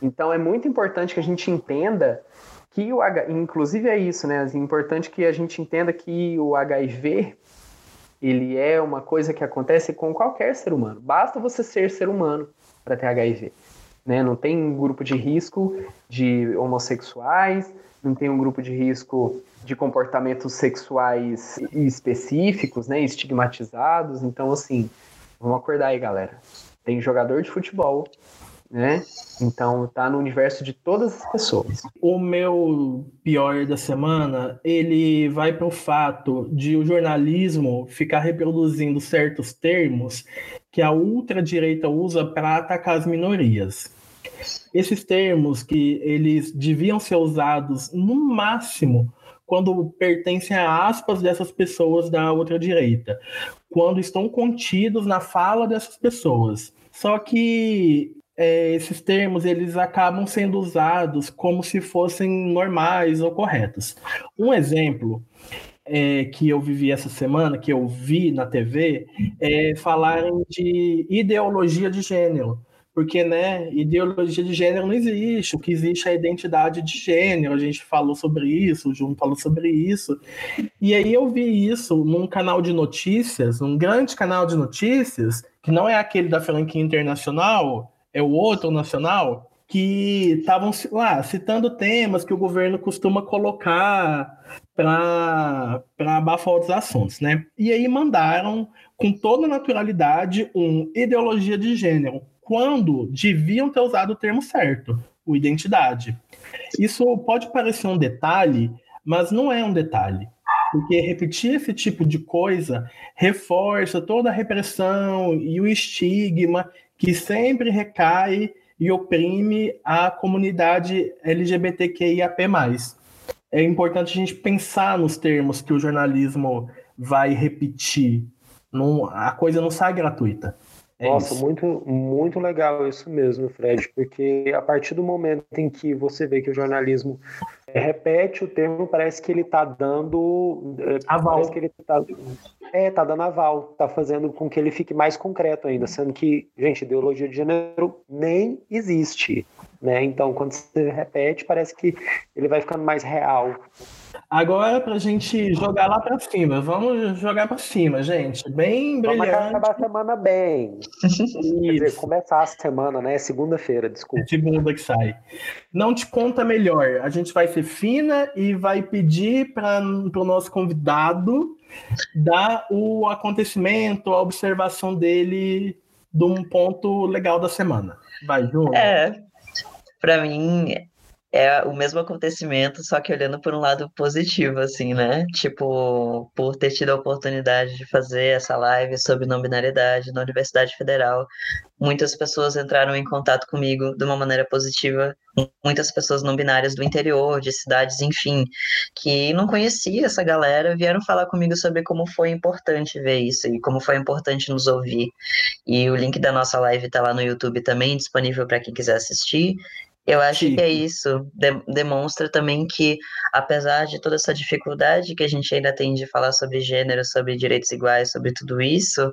Então, é muito importante que a gente entenda que o inclusive é isso, né? É importante que a gente entenda que o HIV ele é uma coisa que acontece com qualquer ser humano. Basta você ser ser humano para ter HIV. Né? Não tem um grupo de risco de homossexuais, não tem um grupo de risco de comportamentos sexuais específicos, né? estigmatizados. Então, assim, vamos acordar aí, galera. Tem jogador de futebol né? Então tá no universo de todas as pessoas. O meu pior da semana, ele vai para o fato de o jornalismo ficar reproduzindo certos termos que a ultradireita usa para atacar as minorias. Esses termos que eles deviam ser usados no máximo quando pertencem a aspas dessas pessoas da ultradireita, quando estão contidos na fala dessas pessoas. Só que é, esses termos eles acabam sendo usados como se fossem normais ou corretos. Um exemplo é, que eu vivi essa semana, que eu vi na TV, é falarem de ideologia de gênero. Porque, né, ideologia de gênero não existe, o que existe é a identidade de gênero, a gente falou sobre isso, o João falou sobre isso. E aí eu vi isso num canal de notícias, um grande canal de notícias, que não é aquele da franquia internacional, é o outro nacional, que estavam lá citando temas que o governo costuma colocar para abafar outros assuntos, né? E aí mandaram com toda naturalidade um ideologia de gênero, quando deviam ter usado o termo certo, o identidade. Isso pode parecer um detalhe, mas não é um detalhe. Porque repetir esse tipo de coisa reforça toda a repressão e o estigma que sempre recai e oprime a comunidade LGBTQIAP+. É importante a gente pensar nos termos que o jornalismo vai repetir. Não, a coisa não sai gratuita. É Nossa, muito, muito legal isso mesmo, Fred, porque a partir do momento em que você vê que o jornalismo repete o termo, parece que ele está dando. É, aval. Parece que ele está é, tá dando aval, tá fazendo com que ele fique mais concreto ainda, sendo que, gente, ideologia de gênero nem existe, né? Então, quando você repete, parece que ele vai ficando mais real. Agora, para a gente jogar lá para cima, vamos jogar para cima, gente. Bem brilhante. Vamos acabar a semana bem. Quer dizer, começar a semana, né? Segunda-feira, desculpa. Segunda que sai. Não te conta melhor. A gente vai ser fina e vai pedir para o nosso convidado dar o acontecimento, a observação dele de um ponto legal da semana. Vai, Ju. É, para mim é o mesmo acontecimento, só que olhando por um lado positivo, assim, né? Tipo, por ter tido a oportunidade de fazer essa live sobre não binariedade na Universidade Federal, muitas pessoas entraram em contato comigo de uma maneira positiva, muitas pessoas não binárias do interior, de cidades, enfim, que não conhecia essa galera, vieram falar comigo sobre como foi importante ver isso e como foi importante nos ouvir. E o link da nossa live está lá no YouTube também, disponível para quem quiser assistir. Eu acho que é isso. De demonstra também que, apesar de toda essa dificuldade que a gente ainda tem de falar sobre gênero, sobre direitos iguais, sobre tudo isso,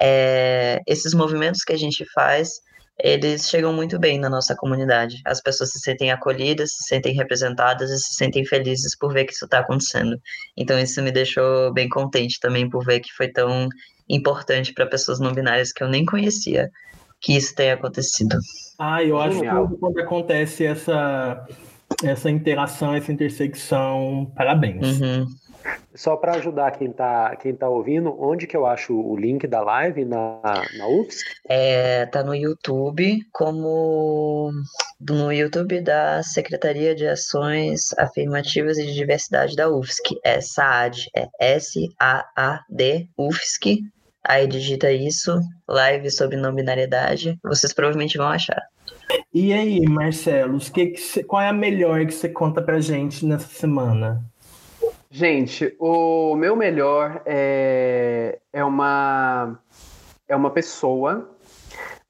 é, esses movimentos que a gente faz eles chegam muito bem na nossa comunidade. As pessoas se sentem acolhidas, se sentem representadas e se sentem felizes por ver que isso está acontecendo. Então isso me deixou bem contente também por ver que foi tão importante para pessoas não binárias que eu nem conhecia que isso tenha acontecido. Ah, eu acho que quando acontece essa essa interação, essa intersecção, parabéns. Uhum. Só para ajudar quem está quem tá ouvindo, onde que eu acho o link da live na, na UFSC? É, tá no YouTube, como no YouTube da Secretaria de Ações Afirmativas e de Diversidade da UFSC. É SAAD, é S-A-A-D, UFSC. Aí digita isso, live sobre não binariedade, vocês provavelmente vão achar. E aí, Marcelo, que que qual é a melhor que você conta pra gente nessa semana? Gente, o meu melhor é, é uma é uma pessoa,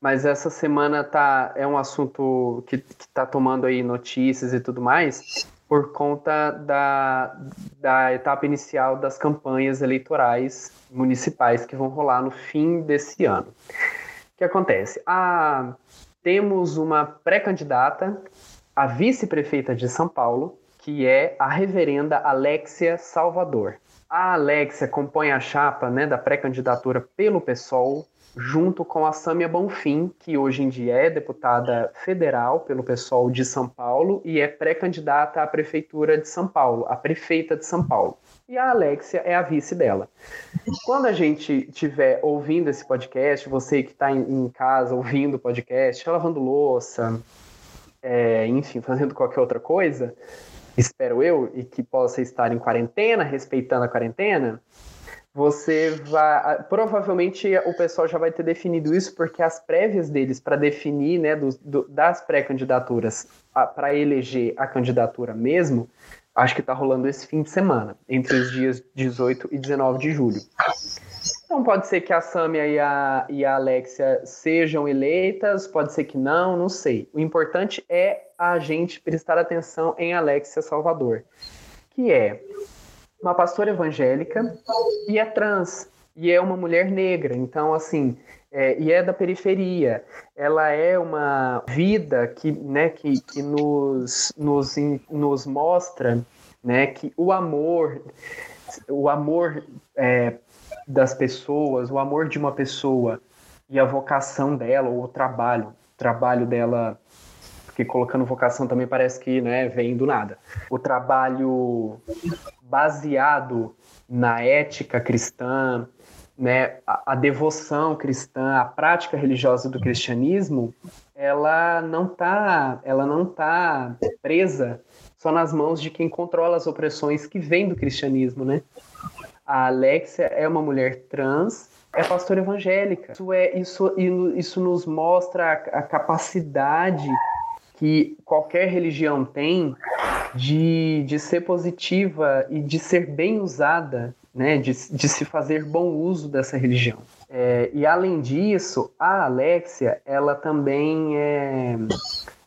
mas essa semana tá é um assunto que, que tá tomando aí notícias e tudo mais por conta da, da etapa inicial das campanhas eleitorais municipais que vão rolar no fim desse ano. O que acontece? Temos uma pré-candidata a vice-prefeita de São Paulo, que é a reverenda Alexia Salvador. A Alexia compõe a chapa né, da pré-candidatura pelo PSOL, junto com a Sâmia Bonfim, que hoje em dia é deputada federal pelo PSOL de São Paulo e é pré-candidata à prefeitura de São Paulo, a prefeita de São Paulo. E a Alexia é a vice dela. Quando a gente estiver ouvindo esse podcast, você que está em, casa ouvindo o podcast, lavando louça, é, enfim, fazendo qualquer outra coisa, espero eu, e que possa estar em quarentena, respeitando a quarentena, você vai. Provavelmente o pessoal já vai ter definido isso, porque as prévias deles para definir, né, do, do, das pré-candidaturas para eleger a candidatura mesmo, acho que está rolando esse fim de semana, entre os dias 18 e 19 de julho. Então pode ser que a Sâmia e a, e a Alexia sejam eleitas, pode ser que não, não sei. O importante é a gente prestar atenção em Alexia Salvador, que é uma pastora evangélica e é trans, e é uma mulher negra. Então, assim, é, e é da periferia. Ela é uma vida que, né, que, que nos, nos, nos mostra né, que o amor, o amor é, das pessoas, o amor de uma pessoa e a vocação dela, ou o trabalho, o trabalho dela, porque colocando vocação também parece que né, vem do nada. O trabalho baseado na ética cristã, né, a, a, devoção cristã, a prática religiosa do cristianismo, ela não tá, ela não tá presa só nas mãos de quem controla as opressões que vêm do cristianismo, né? A Alexia é uma mulher trans, é pastora evangélica. Isso, é, isso, isso nos mostra a, a capacidade que qualquer religião tem de, de ser positiva e de ser bem usada, né? de, de se fazer bom uso dessa religião. É, e além disso, a Alexia, ela também é,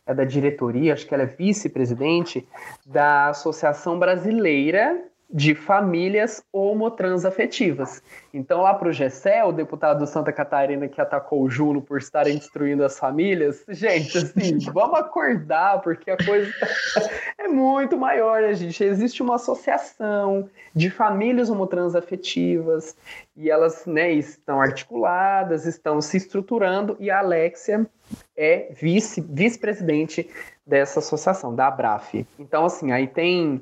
é da diretoria, acho que ela é vice-presidente da Associação Brasileira de famílias homotransafetivas. Então, lá para o Gessé, o deputado do Santa Catarina que atacou o Juno por estarem destruindo as famílias, gente, assim, (laughs) vamos acordar, porque a coisa (laughs) é muito maior, né, gente? Existe uma associação de famílias homotransafetivas e elas né, estão articuladas, estão se estruturando, e a Alexia é vice, vice-presidente dessa associação, da ABRAF. Então, assim, aí tem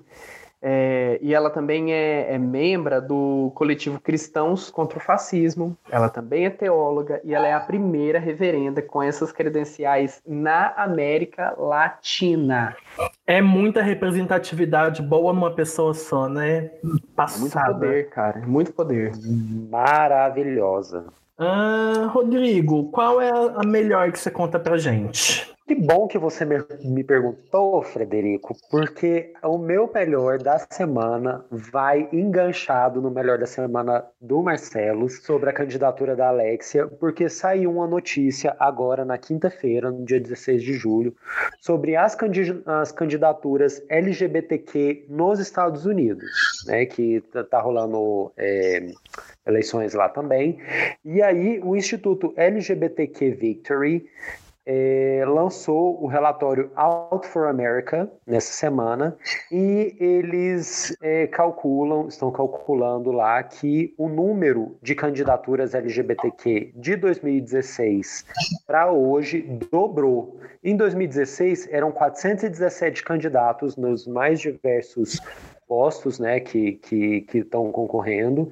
é, e ela também é, é membro do coletivo Cristãos contra o Fascismo. Ela também é teóloga e ela é a primeira reverenda com essas credenciais na América Latina. É muita representatividade boa numa pessoa só, né? Passada. Muito poder, cara. Muito poder. Maravilhosa. Ah, Rodrigo, qual é a melhor que você conta pra gente? Que bom que você me perguntou, Frederico, porque o meu melhor da semana vai enganchado no melhor da semana do Marcelo sobre a candidatura da Alexia, porque saiu uma notícia agora na quinta-feira, no dia 16 de julho, sobre as, as candidaturas LGBTQ nos Estados Unidos, né, que tá, tá rolando é, eleições lá também. E aí o Instituto LGBTQ Victory é, lançou o relatório Out for America nessa semana e eles é, calculam, estão calculando lá que o número de candidaturas LGBTQ de 2016 para hoje dobrou. Em 2016 eram 417 candidatos nos mais diversos postos, né, que que que estão concorrendo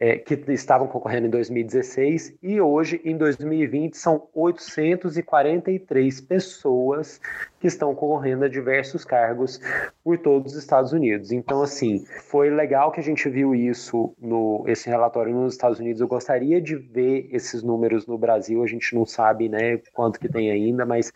é, que estavam concorrendo em 2016 e hoje, em 2020, são 843 pessoas que estão concorrendo a diversos cargos por todos os Estados Unidos. Então, assim, foi legal que a gente viu isso no esse relatório nos Estados Unidos. Eu gostaria de ver esses números no Brasil. A gente não sabe, né, quanto que tem ainda, mas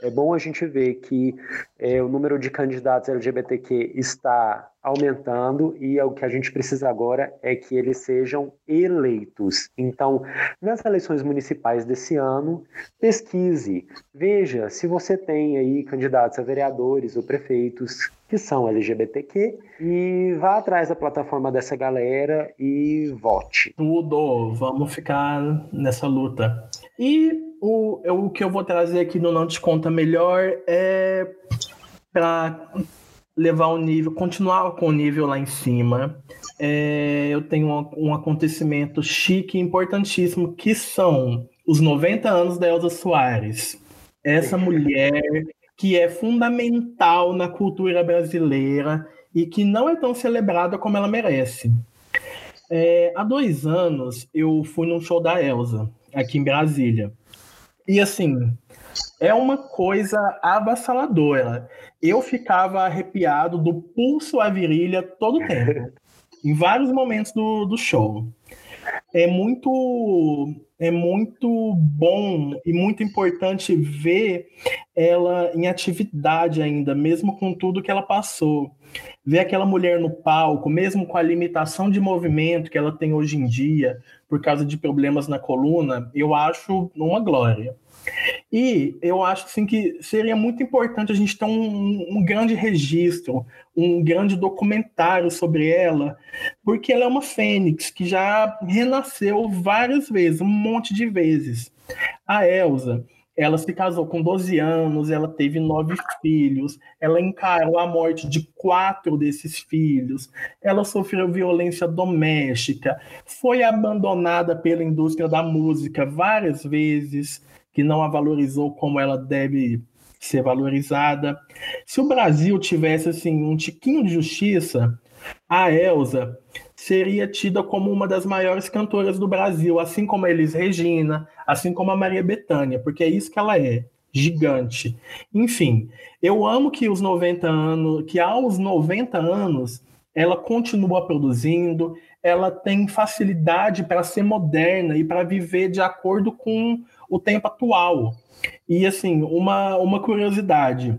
é bom a gente ver que é, o número de candidatos LGBTQ está aumentando e o que a gente precisa agora é que eles sejam eleitos. Então, nas eleições municipais desse ano, pesquise, veja se você tem aí candidatos a vereadores ou prefeitos que são LGBTQ e vá atrás da plataforma dessa galera e vote. Tudo, vamos ficar nessa luta. E o, o que eu vou trazer aqui no Não Te Conta Melhor é para levar o nível, continuar com o nível lá em cima. É, eu tenho um, um, acontecimento chique e importantíssimo, que são os 90 anos da Elza Soares. Essa mulher que é fundamental na cultura brasileira e que não é tão celebrada como ela merece. É, há dois anos eu fui num show da Elsa, aqui em Brasília. E assim, é uma coisa avassaladora. Eu ficava arrepiado do pulso à virilha todo o tempo, (laughs) em vários momentos do, do show. É muito é muito bom e muito importante ver ela em atividade ainda, mesmo com tudo que ela passou. Ver aquela mulher no palco, mesmo com a limitação de movimento que ela tem hoje em dia, por causa de problemas na coluna, eu acho uma glória. E eu acho assim, que seria muito importante a gente ter um, um, grande registro, um grande documentário sobre ela, porque ela é uma fênix que já renasceu várias vezes, um monte de vezes. A Elsa, ela se casou com 12 anos, ela teve nove filhos, ela encarou a morte de quatro desses filhos, ela sofreu violência doméstica, foi abandonada pela indústria da música várias vezes, que não a valorizou como ela deve ser valorizada. Se o Brasil tivesse assim um tiquinho de justiça, a Elsa seria tida como uma das maiores cantoras do Brasil, assim como a Elis Regina, assim como a Maria Bethânia, porque é isso que ela é, gigante. Enfim, eu amo que os 90 anos, que aos 90 anos ela continua produzindo, ela tem facilidade para ser moderna e para viver de acordo com o tempo atual. E assim, uma, uma curiosidade.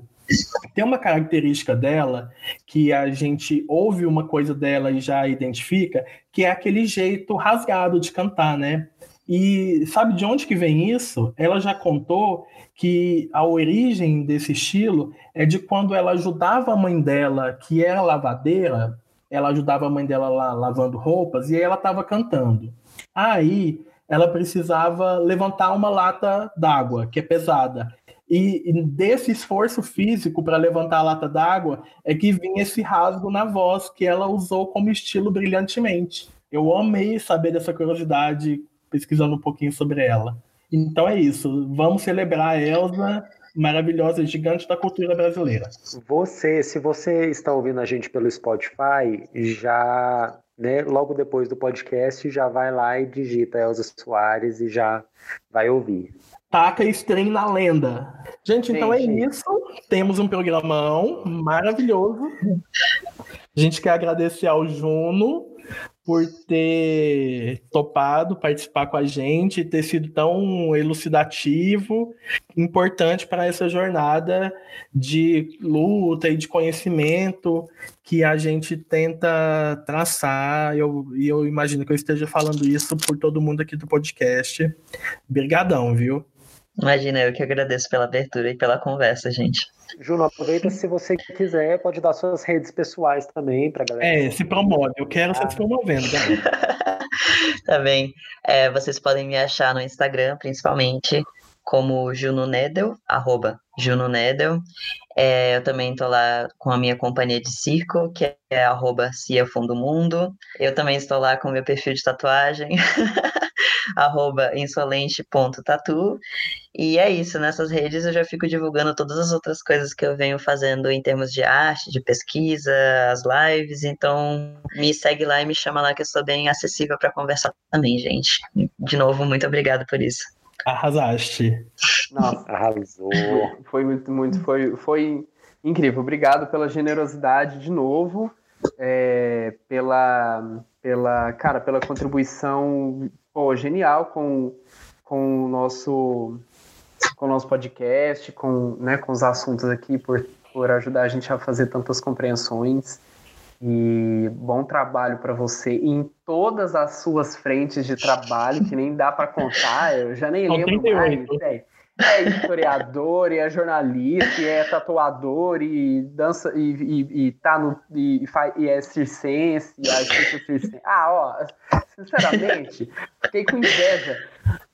Tem uma característica dela que a gente ouve uma coisa dela e já identifica, que é aquele jeito rasgado de cantar, né? E sabe de onde que vem isso? Ela já contou que a origem desse estilo é de quando ela ajudava a mãe dela, que era lavadeira, ela ajudava a mãe dela lá lavando roupas e aí ela estava cantando. Aí ela precisava levantar uma lata d'água, que é pesada. E, e desse esforço físico para levantar a lata d'água é que vinha esse rasgo na voz que ela usou como estilo brilhantemente. Eu amei saber dessa curiosidade pesquisando um pouquinho sobre ela. Então é isso. Vamos celebrar a Elsa, maravilhosa, gigante da cultura brasileira. Você, se você está ouvindo a gente pelo Spotify, já né, logo depois do podcast, já vai lá e digita Elza Soares e já vai ouvir. Taca stream na lenda. Gente, então é isso. Temos um programão maravilhoso. A gente quer agradecer ao Juno por ter topado participar com a gente, ter sido tão elucidativo, importante para essa jornada de luta e de conhecimento que a gente tenta traçar. Eu, e eu imagino que eu esteja falando isso por todo mundo aqui do podcast. Obrigadão, viu? Imagina, eu que agradeço pela abertura e pela conversa, gente. Juno, aproveita se você quiser, pode dar suas redes pessoais também para galera. É, se promove. Eu quero ah. se promovendo, (laughs) tá bem. É, vocês podem me achar no Instagram, principalmente, como Juno Nedel, arroba Juno Nedel. É, eu também estou lá com a minha companhia de circo, que é arroba Cia Fundo Mundo. Eu também estou lá com meu perfil de tatuagem, (laughs) (laughs) arroba insolente.tatu. E é isso, nessas redes eu já fico divulgando todas as outras coisas que eu venho fazendo em termos de arte, de pesquisa, as lives. Então me segue lá e me chama lá que eu sou bem acessível para conversar também, gente. De novo, muito obrigada por isso. Arrasaste. Nossa, arrasou. Foi muito, muito, foi, foi incrível. Obrigado pela generosidade de novo, é, pela, pela, cara, pela contribuição pô, genial com, com o nosso com o nosso podcast, com, né, com os assuntos aqui, por, por ajudar a gente a fazer tantas compreensões. E bom trabalho para você em todas as suas frentes de trabalho, que nem dá para contar, eu já nem lembro 38. mais. É, é historiador, e é jornalista, e é tatuador, e dança, e, e, e tá no. E, e é circense, e artista circense. Ah, ó, sinceramente, fiquei com inveja.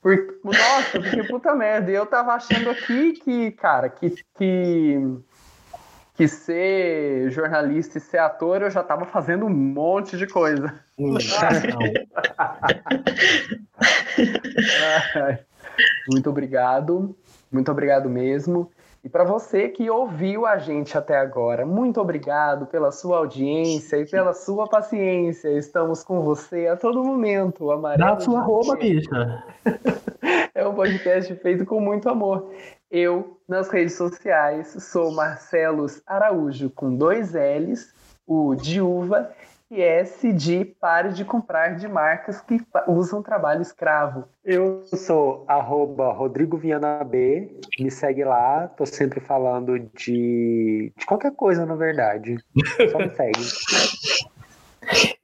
Porque, nossa, porque puta merda. E eu tava achando aqui que, cara, que. que que ser jornalista e ser ator eu já estava fazendo um monte de coisa. (laughs) muito obrigado, muito obrigado mesmo. E para você que ouviu a gente até agora, muito obrigado pela sua audiência e pela sua paciência. Estamos com você a todo momento. Amarelo Dá sua roupa, bicha. (laughs) é um podcast feito com muito amor. Eu, nas redes sociais, sou Marcelos Araújo, com dois L's, o de uva e S de pare de comprar de marcas que usam trabalho escravo. Eu sou arroba Rodrigo Viana B, me segue lá, tô sempre falando de, de qualquer coisa, na verdade. Só me segue. (laughs)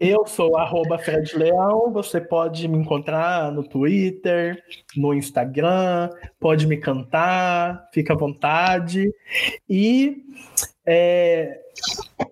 Eu sou arroba Fred Leão, você pode me encontrar no Twitter, no Instagram, pode me cantar, fica à vontade. E é,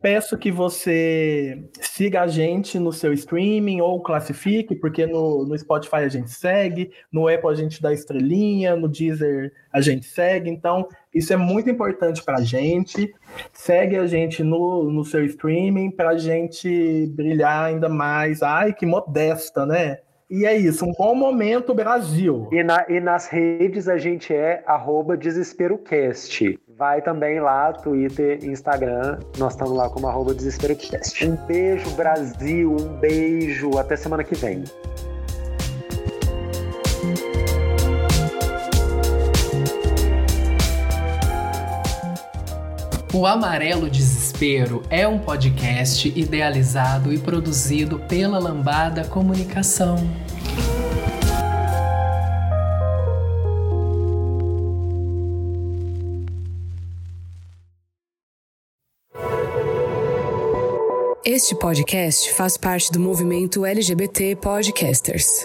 Peço que você siga a gente no seu streaming ou classifique, porque no, no Spotify a gente segue, no Apple a gente dá estrelinha, no Deezer a gente segue. Então, isso é muito importante para a gente. Segue a gente no, no seu streaming para a gente brilhar ainda mais. Ai, que modesta, né? E é isso, um bom momento, Brasil. E, na, e nas redes a gente é DesesperoCast. Vai também lá, Twitter, Instagram, nós estamos lá como DesesperoCast. Um beijo, Brasil, um beijo, até semana que vem. O Amarelo Desespero é um podcast idealizado e produzido pela Lambada Comunicação. Este podcast faz parte do movimento LGBT Podcasters.